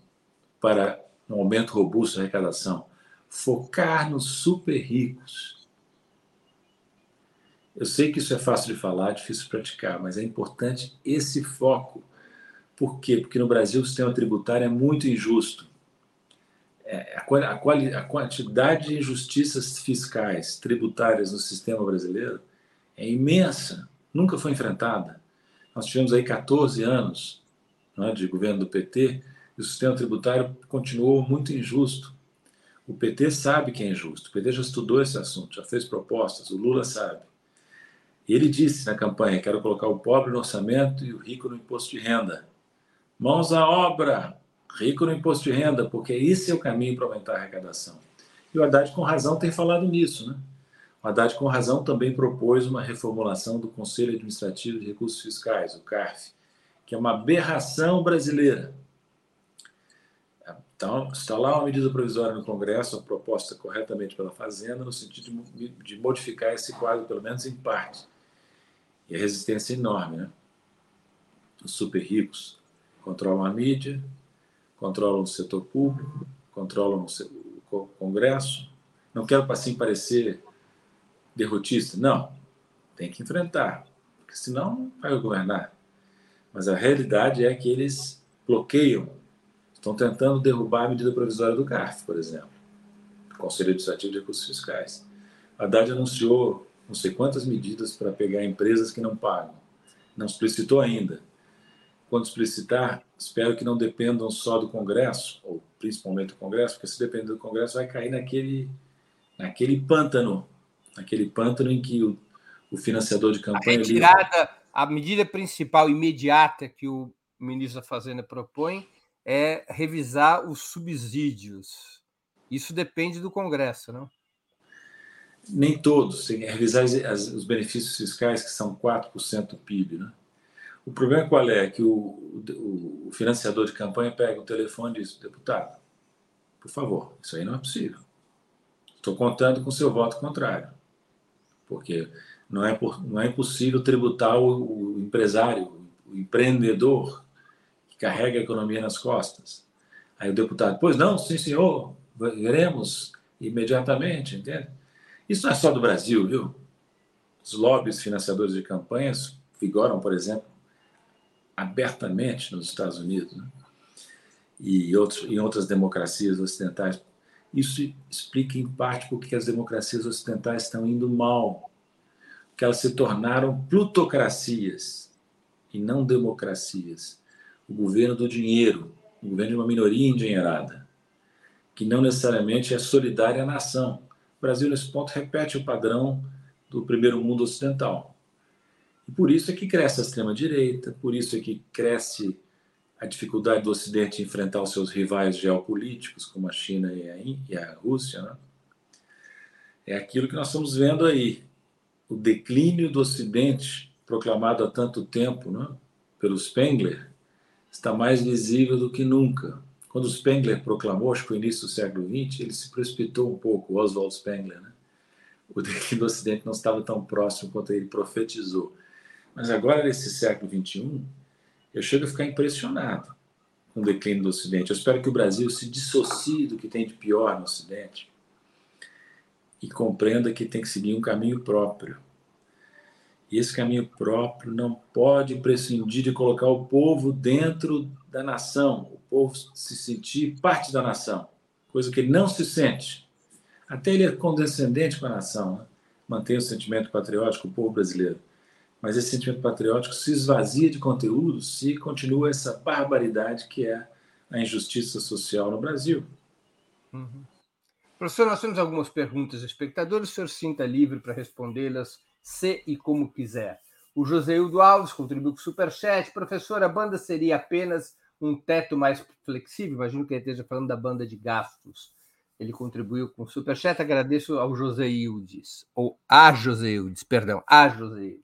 para um aumento robusto da arrecadação, focar nos super ricos. Eu sei que isso é fácil de falar, difícil de praticar, mas é importante esse foco. Por quê? Porque no Brasil o sistema tributário é muito injusto. É, a, quali, a quantidade de injustiças fiscais, tributárias no sistema brasileiro é imensa, nunca foi enfrentada. Nós tivemos aí 14 anos é, de governo do PT e o sistema tributário continuou muito injusto. O PT sabe que é injusto. O PT já estudou esse assunto, já fez propostas. O Lula sabe. Ele disse na campanha: quero colocar o pobre no orçamento e o rico no imposto de renda. Mãos à obra, rico no imposto de renda, porque esse é o caminho para aumentar a arrecadação. E o Haddad, com razão, tem falado nisso. Né? O Haddad, com razão, também propôs uma reformulação do Conselho Administrativo de Recursos Fiscais, o CARF, que é uma aberração brasileira. Então, está lá uma medida provisória no Congresso, proposta corretamente pela Fazenda, no sentido de, modificar esse quadro, pelo menos em parte. E a resistência é enorme, né? Os super ricos controlam a mídia, controlam o setor público, controlam o Congresso. Não quero, assim, parecer derrotista. Não, tem que enfrentar, porque senão não vai governar. Mas a realidade é que eles bloqueiam Estão tentando derrubar a medida provisória do CARF, por exemplo, Conselho Administrativo de Recursos Fiscais. A Haddad anunciou não sei quantas medidas para pegar empresas que não pagam. Não explicitou ainda. Quando explicitar, espero que não dependam só do Congresso, ou principalmente do Congresso, porque se depender do Congresso, vai cair naquele, naquele pântano, naquele pântano em que o, o financiador de campanha. A retirada, a medida principal imediata que o ministro da Fazenda propõe é revisar os subsídios. Isso depende do Congresso, não? Nem todos. É revisar os benefícios fiscais, que são 4% do PIB. Né? O problema qual é? Que o, o, o, financiador de campanha pega o telefone e diz, deputado, Por favor, isso aí não é possível. Estou contando com seu voto contrário. Porque não é, por, não é impossível tributar o, o empresário, o empreendedor que carrega a economia nas costas. Aí o deputado, pois não, sim senhor, veremos imediatamente, entende? Isso não é só do Brasil, viu? Os lobbies financiadores de campanhas vigoram, por exemplo, abertamente nos Estados Unidos né? e outros, em outras democracias ocidentais. Isso explica, em parte, porque as democracias ocidentais estão indo mal, que elas se tornaram plutocracias e não democracias. O governo do dinheiro, o governo de uma minoria endinheirada, que não necessariamente é solidária à nação. O Brasil, nesse ponto, repete o padrão do primeiro mundo ocidental. E por isso é que cresce a extrema-direita, por isso é que cresce a dificuldade do Ocidente em enfrentar os seus rivais geopolíticos, como a China e a, e a Rússia. Né? É aquilo que nós estamos vendo aí, o declínio do Ocidente, proclamado há tanto tempo né, pelo Spengler, está mais visível do que nunca. Quando Spengler proclamou, acho que no início do século XX, ele se precipitou um pouco, Oswald Spengler, né? o declínio do Ocidente não estava tão próximo quanto ele profetizou. Mas agora, nesse século XXI, eu chego a ficar impressionado com o declínio do Ocidente. Eu espero que o Brasil se dissocie do que tem de pior no Ocidente e compreenda que tem que seguir um caminho próprio. E esse caminho próprio não pode prescindir de colocar o povo dentro da nação, o povo se sentir parte da nação, coisa que ele não se sente até ele é condescendente com a nação, né? mantém o sentimento patriótico, o povo brasileiro. Mas esse sentimento patriótico se esvazia de conteúdo se continua essa barbaridade que é a injustiça social no Brasil. Uhum. Professor, nós temos algumas perguntas dos espectadores, o senhor sinta livre para respondê-las se e como quiser. O Joseildo Alves contribuiu com o Superchat. Professor, a banda seria apenas um teto mais flexível? Imagino que ele esteja falando da banda de gastos. Ele contribuiu com o Superchat. Agradeço ao José Ildes, ou a José Ildes, perdão, a José Ildes.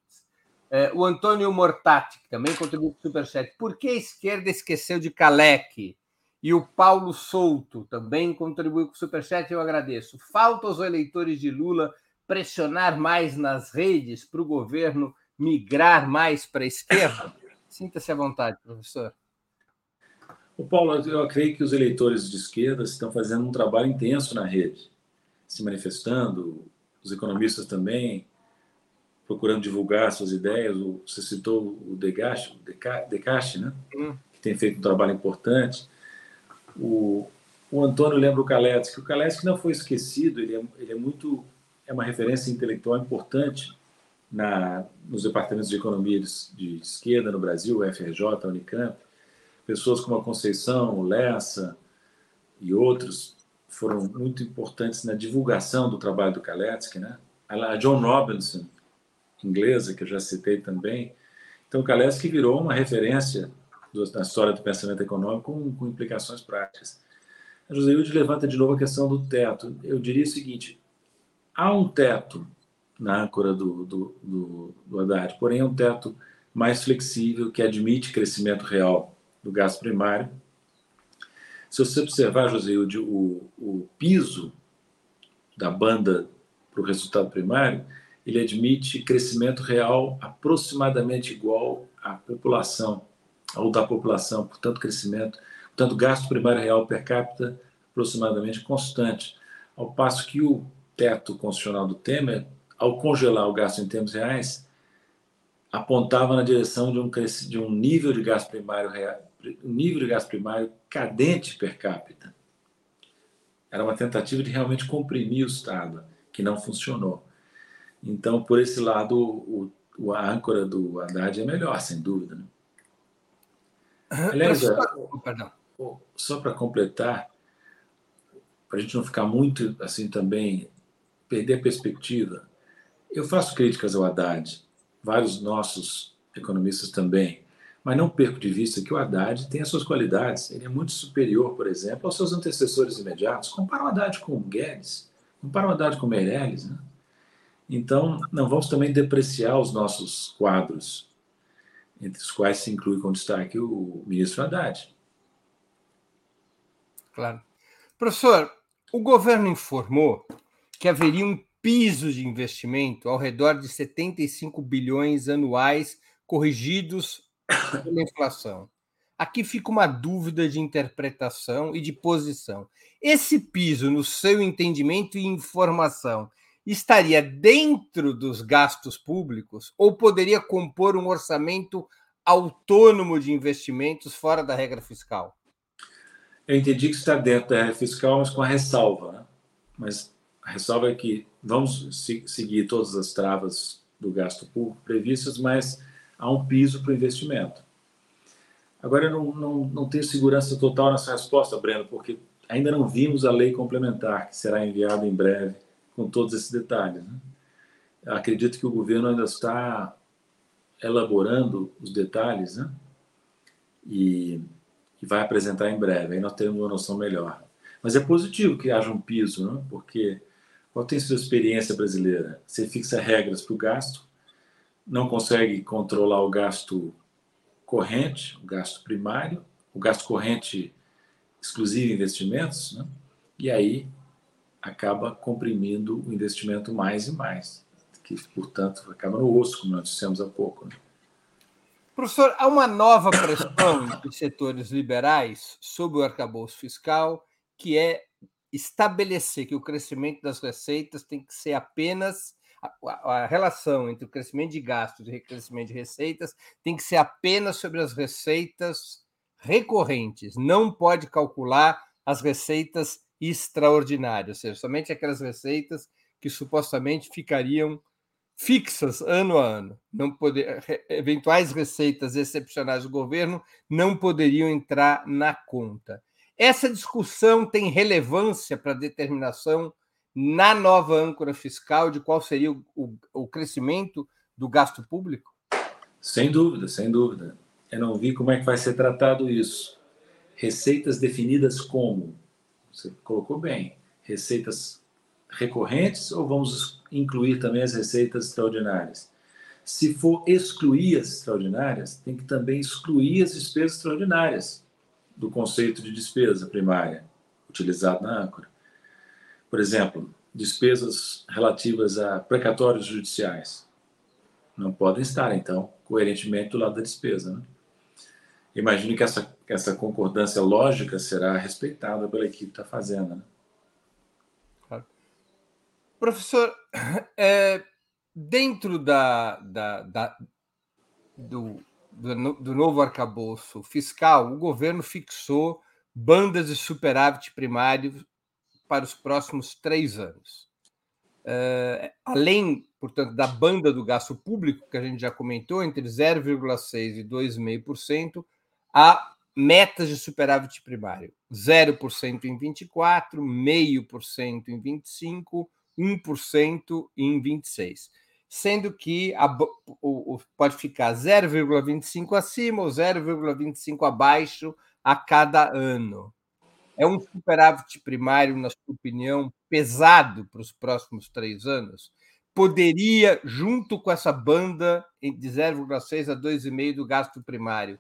É, o Antônio Mortati, que também contribuiu com o Superchat. Por que a esquerda esqueceu de Calec? E o Paulo Souto também contribuiu com o Superchat, eu agradeço. Falta aos eleitores de Lula pressionar mais nas redes para o governo migrar mais para a esquerda? Sinta-se à vontade, professor. O Paulo, eu creio que os eleitores de esquerda estão fazendo um trabalho intenso na rede, se manifestando, os economistas também, procurando divulgar suas ideias. Você citou o Decache, né? Hum. que tem feito um trabalho importante. O, o Antônio lembra o Kaletsky. O Kaletsky não foi esquecido, ele é, ele é muito é uma referência intelectual importante na, nos departamentos de economia de, de esquerda no Brasil, FRJ, Unicamp pessoas como a Conceição, o Lessa e outros foram muito importantes na divulgação do trabalho do Kaletsky, né? A John Robinson, inglesa, que eu já citei também. Então, o Kaletsky virou uma referência na história do pensamento econômico com, com implicações práticas. A José Hilde levanta de novo a questão do teto. Eu diria o seguinte: há um teto na âncora do, do, do, do Haddad, porém é um teto mais flexível que admite crescimento real do gasto primário. Se você observar, José, o, o piso da banda para o resultado primário, ele admite crescimento real aproximadamente igual à população, ou da população, portanto, crescimento, portanto, gasto primário real per capita aproximadamente constante. Ao passo que o teto constitucional do Temer, ao congelar o gasto em termos reais, apontava na direção de um, de um nível de gasto primário real, nível de gasto primário cadente per capita. Era uma tentativa de realmente comprimir o Estado, que não funcionou. Então, por esse lado, o, o a âncora do Haddad é melhor, sem dúvida. Né? Aliás, só para completar, para a gente não ficar muito assim também, perder a perspectiva, eu faço críticas ao Haddad, vários nossos economistas também, mas não perco de vista que o Haddad tem as suas qualidades. Ele é muito superior, por exemplo, aos seus antecessores imediatos. Compara o Haddad com o Guedes, compara o Haddad com o Meirelles. Né? Então, não vamos também depreciar os nossos quadros, entre os quais se inclui com destaque o ministro Haddad. Claro. Professor, o governo informou que haveria um piso de investimento ao redor de 75 bilhões anuais corrigidos pela inflação. Aqui fica uma dúvida de interpretação e de posição. Esse piso, no seu entendimento e informação, estaria dentro dos gastos públicos ou poderia compor um orçamento autônomo de investimentos fora da regra fiscal? Eu entendi que está dentro da regra fiscal, mas com a ressalva. Né? Mas a ressalva é que vamos seguir todas as travas do gasto público previstas, mas há um piso para o investimento. Agora, eu não, não, não tenho segurança total nessa resposta, Breno, porque ainda não vimos a lei complementar, que será enviada em breve, com todos esses detalhes. Né? Acredito que o governo ainda está elaborando os detalhes, né? E, e vai apresentar em breve, aí nós teremos uma noção melhor. Mas é positivo que haja um piso, né? porque qual tem sido a experiência brasileira? Você fixa regras para o gasto, não consegue controlar o gasto corrente, o gasto primário, o gasto corrente exclusivo investimentos, né? e aí acaba comprimindo o investimento mais e mais, que, portanto, acaba no osso, como nós dissemos há pouco. Né? Professor, há uma nova pressão dos setores liberais sobre o arcabouço fiscal, que é estabelecer que o crescimento das receitas tem que ser apenas a, a, relação entre o crescimento de gastos e o crescimento de receitas tem que ser apenas sobre as receitas recorrentes, não pode calcular as receitas extraordinárias, ou seja, somente aquelas receitas que supostamente ficariam fixas ano a ano. Não poder, eventuais receitas excepcionais do governo não poderiam entrar na conta. Essa discussão tem relevância para a determinação na nova âncora fiscal de qual seria o, o, o crescimento do gasto público? Sem dúvida, sem dúvida. Eu não vi como é que vai ser tratado isso. Receitas definidas como? Você colocou bem. Receitas recorrentes ou vamos incluir também as receitas extraordinárias? Se for excluir as extraordinárias, tem que também excluir as despesas extraordinárias do conceito de despesa primária utilizado na âncora. Por exemplo, despesas relativas a precatórios judiciais não podem estar, então, coerentemente do lado da despesa. Né? Imagino que essa, essa concordância lógica será respeitada pela equipe está fazendo. Né? Claro. Professor, é, dentro da, da, da do, do, do, novo arcabouço fiscal, o governo fixou bandas de superávit primário para os próximos três anos. Uh, além, portanto, da banda do gasto público, que a gente já comentou, entre 0,6% e 2,5%, há metas de superávit primário: 0% em 24, 0,5% em 25, 1% em 26. Sendo que a, o, o, pode ficar 0,25 acima ou 0,25 abaixo a cada ano. É um superávit primário, na sua opinião, pesado para os próximos três anos? Poderia, junto com essa banda de 0,6 a 2,5 do gasto primário,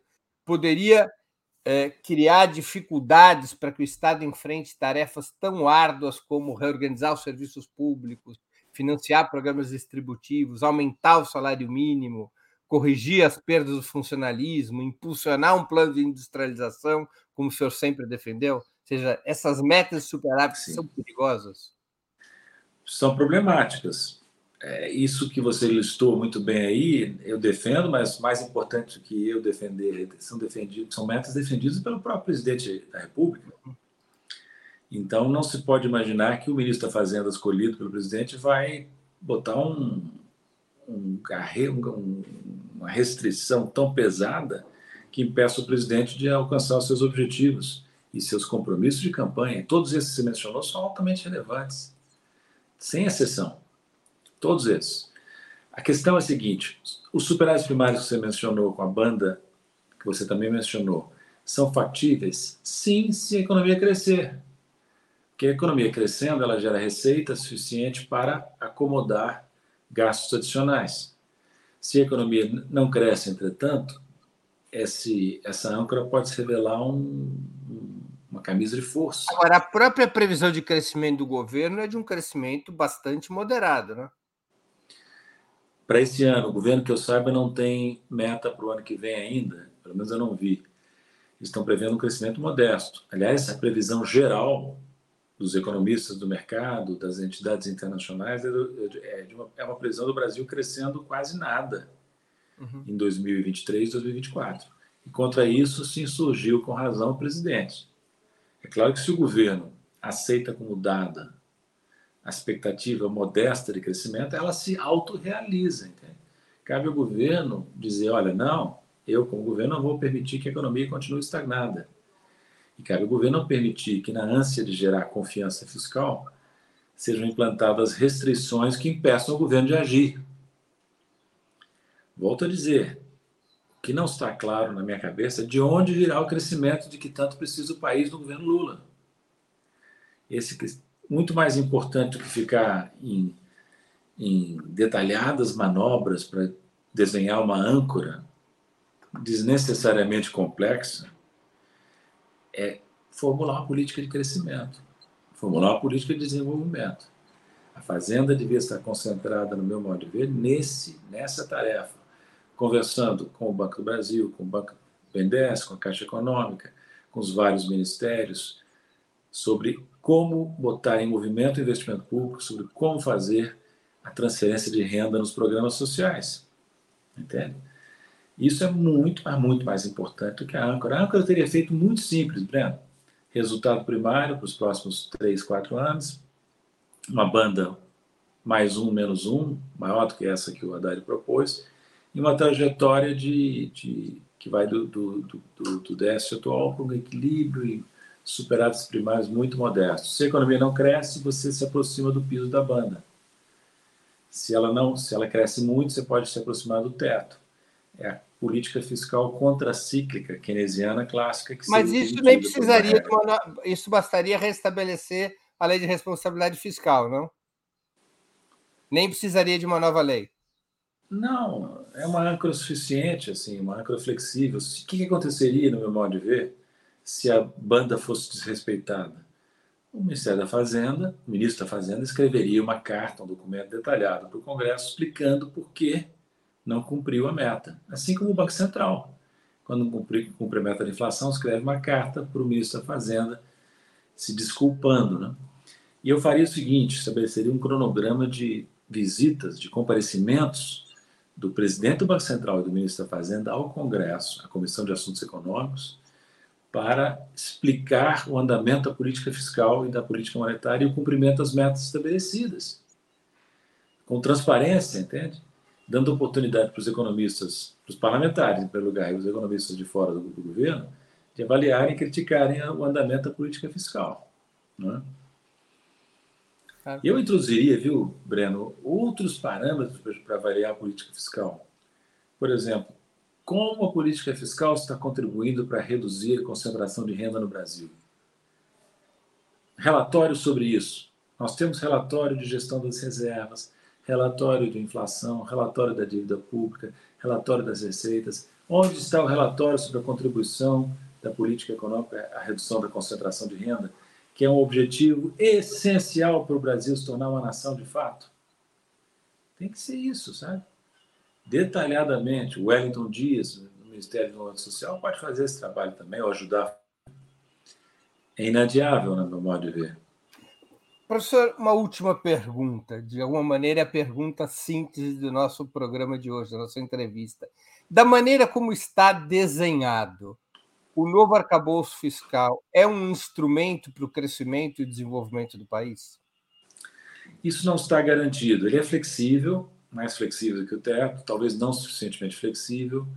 poderia é, criar dificuldades para que o Estado enfrente tarefas tão árduas como reorganizar os serviços públicos, financiar programas distributivos, aumentar o salário mínimo, corrigir as perdas do funcionalismo, impulsionar um plano de industrialização, como o senhor sempre defendeu? seja, essas metas de superávit Sim. são perigosas? São problemáticas. É, isso que você listou muito bem aí, eu defendo, mas mais importante que eu defender, são, defendidos, são metas defendidas pelo próprio presidente da República. Então, não se pode imaginar que o ministro da Fazenda, escolhido pelo presidente, vai botar um, um, um, uma restrição tão pesada que impeça o presidente de alcançar os seus objetivos e seus compromissos de campanha, todos esses que você mencionou, são altamente relevantes, sem exceção. Todos esses. A questão é a seguinte: os superávites primários que você mencionou, com a banda que você também mencionou, são factíveis? Sim, se a economia crescer. Porque a economia crescendo, ela gera receita suficiente para acomodar gastos adicionais. Se a economia não cresce, entretanto, esse, essa âncora pode se revelar um, uma camisa de força. Agora, a própria previsão de crescimento do governo é de um crescimento bastante moderado, né? Para esse ano, o governo que eu saiba não tem meta para o ano que vem ainda, pelo menos eu não vi. Estão prevendo um crescimento modesto. Aliás, a previsão geral dos economistas do mercado, das entidades internacionais, é, é, uma, é uma previsão do Brasil crescendo quase nada uhum. em 2023 2024. E contra isso se insurgiu com razão o presidente. É claro que se o governo aceita como dada a expectativa modesta de crescimento, ela se autorrealiza. Cabe ao governo dizer: olha, não, eu, como governo, não vou permitir que a economia continue estagnada. E cabe ao governo não permitir que, na ânsia de gerar confiança fiscal, sejam implantadas restrições que impeçam o governo de agir. Volto a dizer, o que não está claro na minha cabeça é de onde virá o crescimento de que tanto precisa o país do governo Lula. Esse muito mais importante do que ficar em, em detalhadas manobras para desenhar uma âncora desnecessariamente complexa, é formular uma política de crescimento, formular uma política de desenvolvimento. A Fazenda devia estar concentrada, no meu modo de ver, nesse, nessa tarefa, conversando com o Banco do Brasil, com o Banco BNDES, com a Caixa Econômica, com os vários ministérios, sobre como botar em movimento o investimento público, sobre como fazer a transferência de renda nos programas sociais. Entende? Isso é muito, mas muito mais importante do que a âncora. A âncora teria feito muito simples, Breno. Resultado primário para os próximos três, quatro anos, uma banda mais um, menos um, maior do que essa que o Haddad propôs, e uma trajetória de, de que vai do, do, do, do déficit atual para um equilíbrio superávites primários muito modestos. Se a economia não cresce, você se aproxima do piso da banda. Se ela não, se ela cresce muito, você pode se aproximar do teto. É a política fiscal contracíclica keynesiana clássica que Mas isso nem precisaria uma, isso bastaria restabelecer a lei de responsabilidade fiscal, não? Nem precisaria de uma nova lei. Não, é uma âncora suficiente, assim, uma âncora flexível. O que aconteceria, no meu modo de ver, se a banda fosse desrespeitada? O Ministério da Fazenda, o ministro da Fazenda, escreveria uma carta, um documento detalhado para o Congresso explicando por que não cumpriu a meta. Assim como o Banco Central, quando cumpre, cumpre a meta de inflação, escreve uma carta para o ministro da Fazenda se desculpando. Né? E eu faria o seguinte: estabeleceria um cronograma de visitas, de comparecimentos do presidente do Banco Central e do ministro da Fazenda ao Congresso, à Comissão de Assuntos Econômicos, para explicar o andamento da política fiscal e da política monetária e o cumprimento das metas estabelecidas. Com transparência, entende? Dando oportunidade para os economistas, para os parlamentares, em primeiro lugar, e os economistas de fora do, do governo, de avaliarem e criticarem o andamento da política fiscal. Né? Eu introduziria, viu, Breno, outros parâmetros para avaliar a política fiscal. Por exemplo, como a política fiscal está contribuindo para reduzir a concentração de renda no Brasil? Relatório sobre isso. Nós temos relatório de gestão das reservas, relatório de inflação, relatório da dívida pública, relatório das receitas. Onde está o relatório sobre a contribuição da política econômica à redução da concentração de renda, que é um objetivo essencial para o Brasil se tornar uma nação de fato? Tem que ser isso, sabe? Detalhadamente. O Wellington Dias, do Ministério do Desenvolvimento Social, pode fazer esse trabalho também, ou ajudar. É inadiável, no meu modo de ver. Professor, uma última pergunta, de alguma maneira, a pergunta síntese do nosso programa de hoje, da nossa entrevista. Da maneira como está desenhado, o novo arcabouço fiscal é um instrumento para o crescimento e desenvolvimento do país? Isso não está garantido. Ele é flexível, mais flexível que o teto, talvez não suficientemente flexível.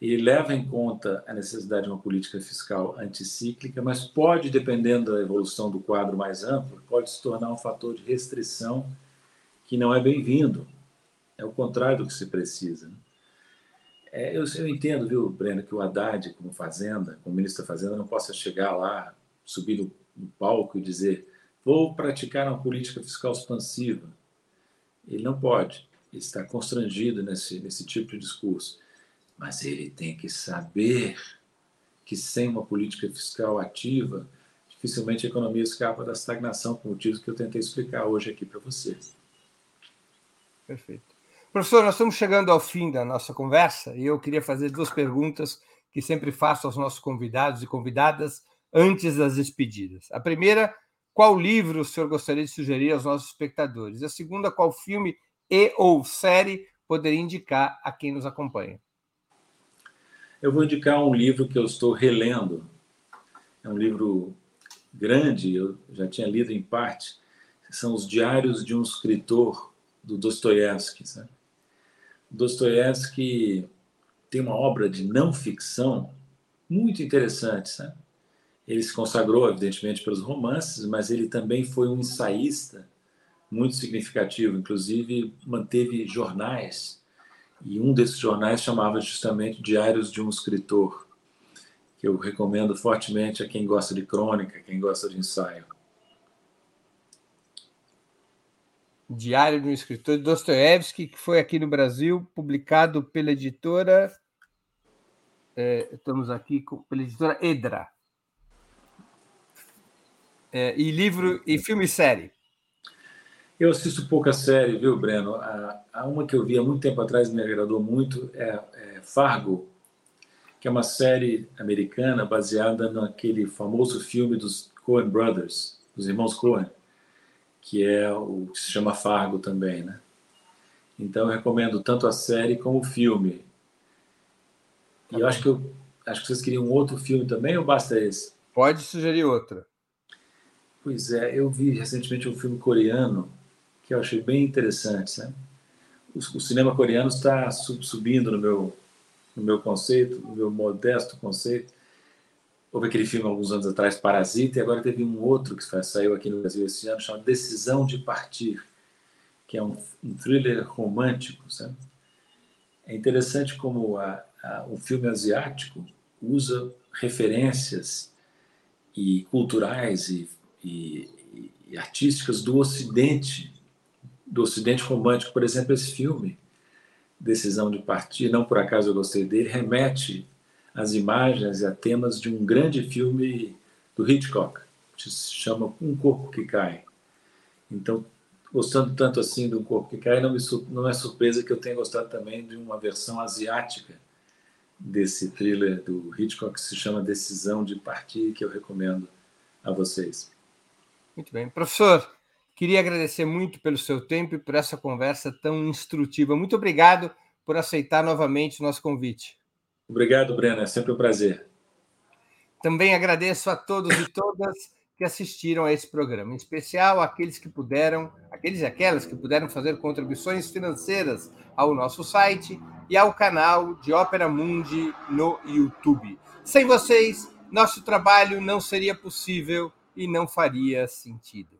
Ele leva em conta a necessidade de uma política fiscal anticíclica, mas pode, dependendo da evolução do quadro mais amplo, pode se tornar um fator de restrição que não é bem-vindo. É o contrário do que se precisa. Né? É, eu, eu, entendo, viu, Breno, que o Haddad, como Fazenda, como ministro da Fazenda, não possa chegar lá, subir no, no palco e dizer vou praticar uma política fiscal expansiva. Ele não pode está constrangido nesse, nesse tipo de discurso. Mas ele tem que saber que sem uma política fiscal ativa, dificilmente a economia escapa da estagnação, por motivos que eu tentei explicar hoje aqui para vocês. Perfeito. Professor, nós estamos chegando ao fim da nossa conversa e eu queria fazer duas perguntas que sempre faço aos nossos convidados e convidadas antes das despedidas. A primeira, qual livro o senhor gostaria de sugerir aos nossos espectadores? A segunda, qual filme e ou série poderia indicar a quem nos acompanha? Eu vou indicar um livro que eu estou relendo. É um livro grande, eu já tinha lido em parte. São os Diários de um Escritor, do Dostoiévski. Dostoiévski tem uma obra de não ficção muito interessante. Sabe? Ele se consagrou, evidentemente, pelos romances, mas ele também foi um ensaísta muito significativo. Inclusive, manteve jornais, e um desses jornais chamava justamente Diários de um Escritor, que eu recomendo fortemente a quem gosta de crônica, quem gosta de ensaio. Diário de um Escritor de Dostoiévski, que foi aqui no Brasil, publicado pela editora. É, estamos aqui com, pela editora Edra. É, e livro e filme e série. Eu assisto pouca série, viu, Breno? A, a, uma que eu vi há muito tempo atrás me agradou muito é, é Fargo, que é uma série americana baseada naquele famoso filme dos Coen Brothers, dos irmãos Coen, que é o que se chama Fargo também, né? Então eu recomendo tanto a série como o filme. E eu acho que eu acho que vocês queriam um outro filme também ou basta esse? Pode sugerir outro. Pois é, eu vi recentemente um filme coreano que eu achei bem interessante, né? O, o cinema coreano está subindo no meu no meu conceito, no meu modesto conceito. Houve aquele filme alguns anos atrás, Parasita, e agora teve um outro que saiu aqui no Brasil esse ano, chamado Decisão de Partir, que é um, um thriller romântico. Sabe? É interessante como a, a, o filme asiático usa referências e culturais e, e, e artísticas do Ocidente, do Ocidente romântico. Por exemplo, esse filme, Decisão de Partir, não por acaso eu gostei dele, remete às imagens e a temas de um grande filme do Hitchcock, que se chama Um Corpo que Cai. Então, gostando tanto assim do Corpo que Cai, não, me, não é surpresa que eu tenha gostado também de uma versão asiática desse thriller do Hitchcock que se chama Decisão de Partir, que eu recomendo a vocês. Muito bem. Professor, queria agradecer muito pelo seu tempo e por essa conversa tão instrutiva. Muito obrigado por aceitar novamente o nosso convite. Obrigado, Breno. É sempre um prazer. Também agradeço a todos e todas que assistiram a esse programa, em especial aqueles que puderam, aqueles e aquelas que puderam fazer contribuições financeiras ao nosso site e ao canal de Ópera Mundi no YouTube. Sem vocês, nosso trabalho não seria possível e não faria sentido.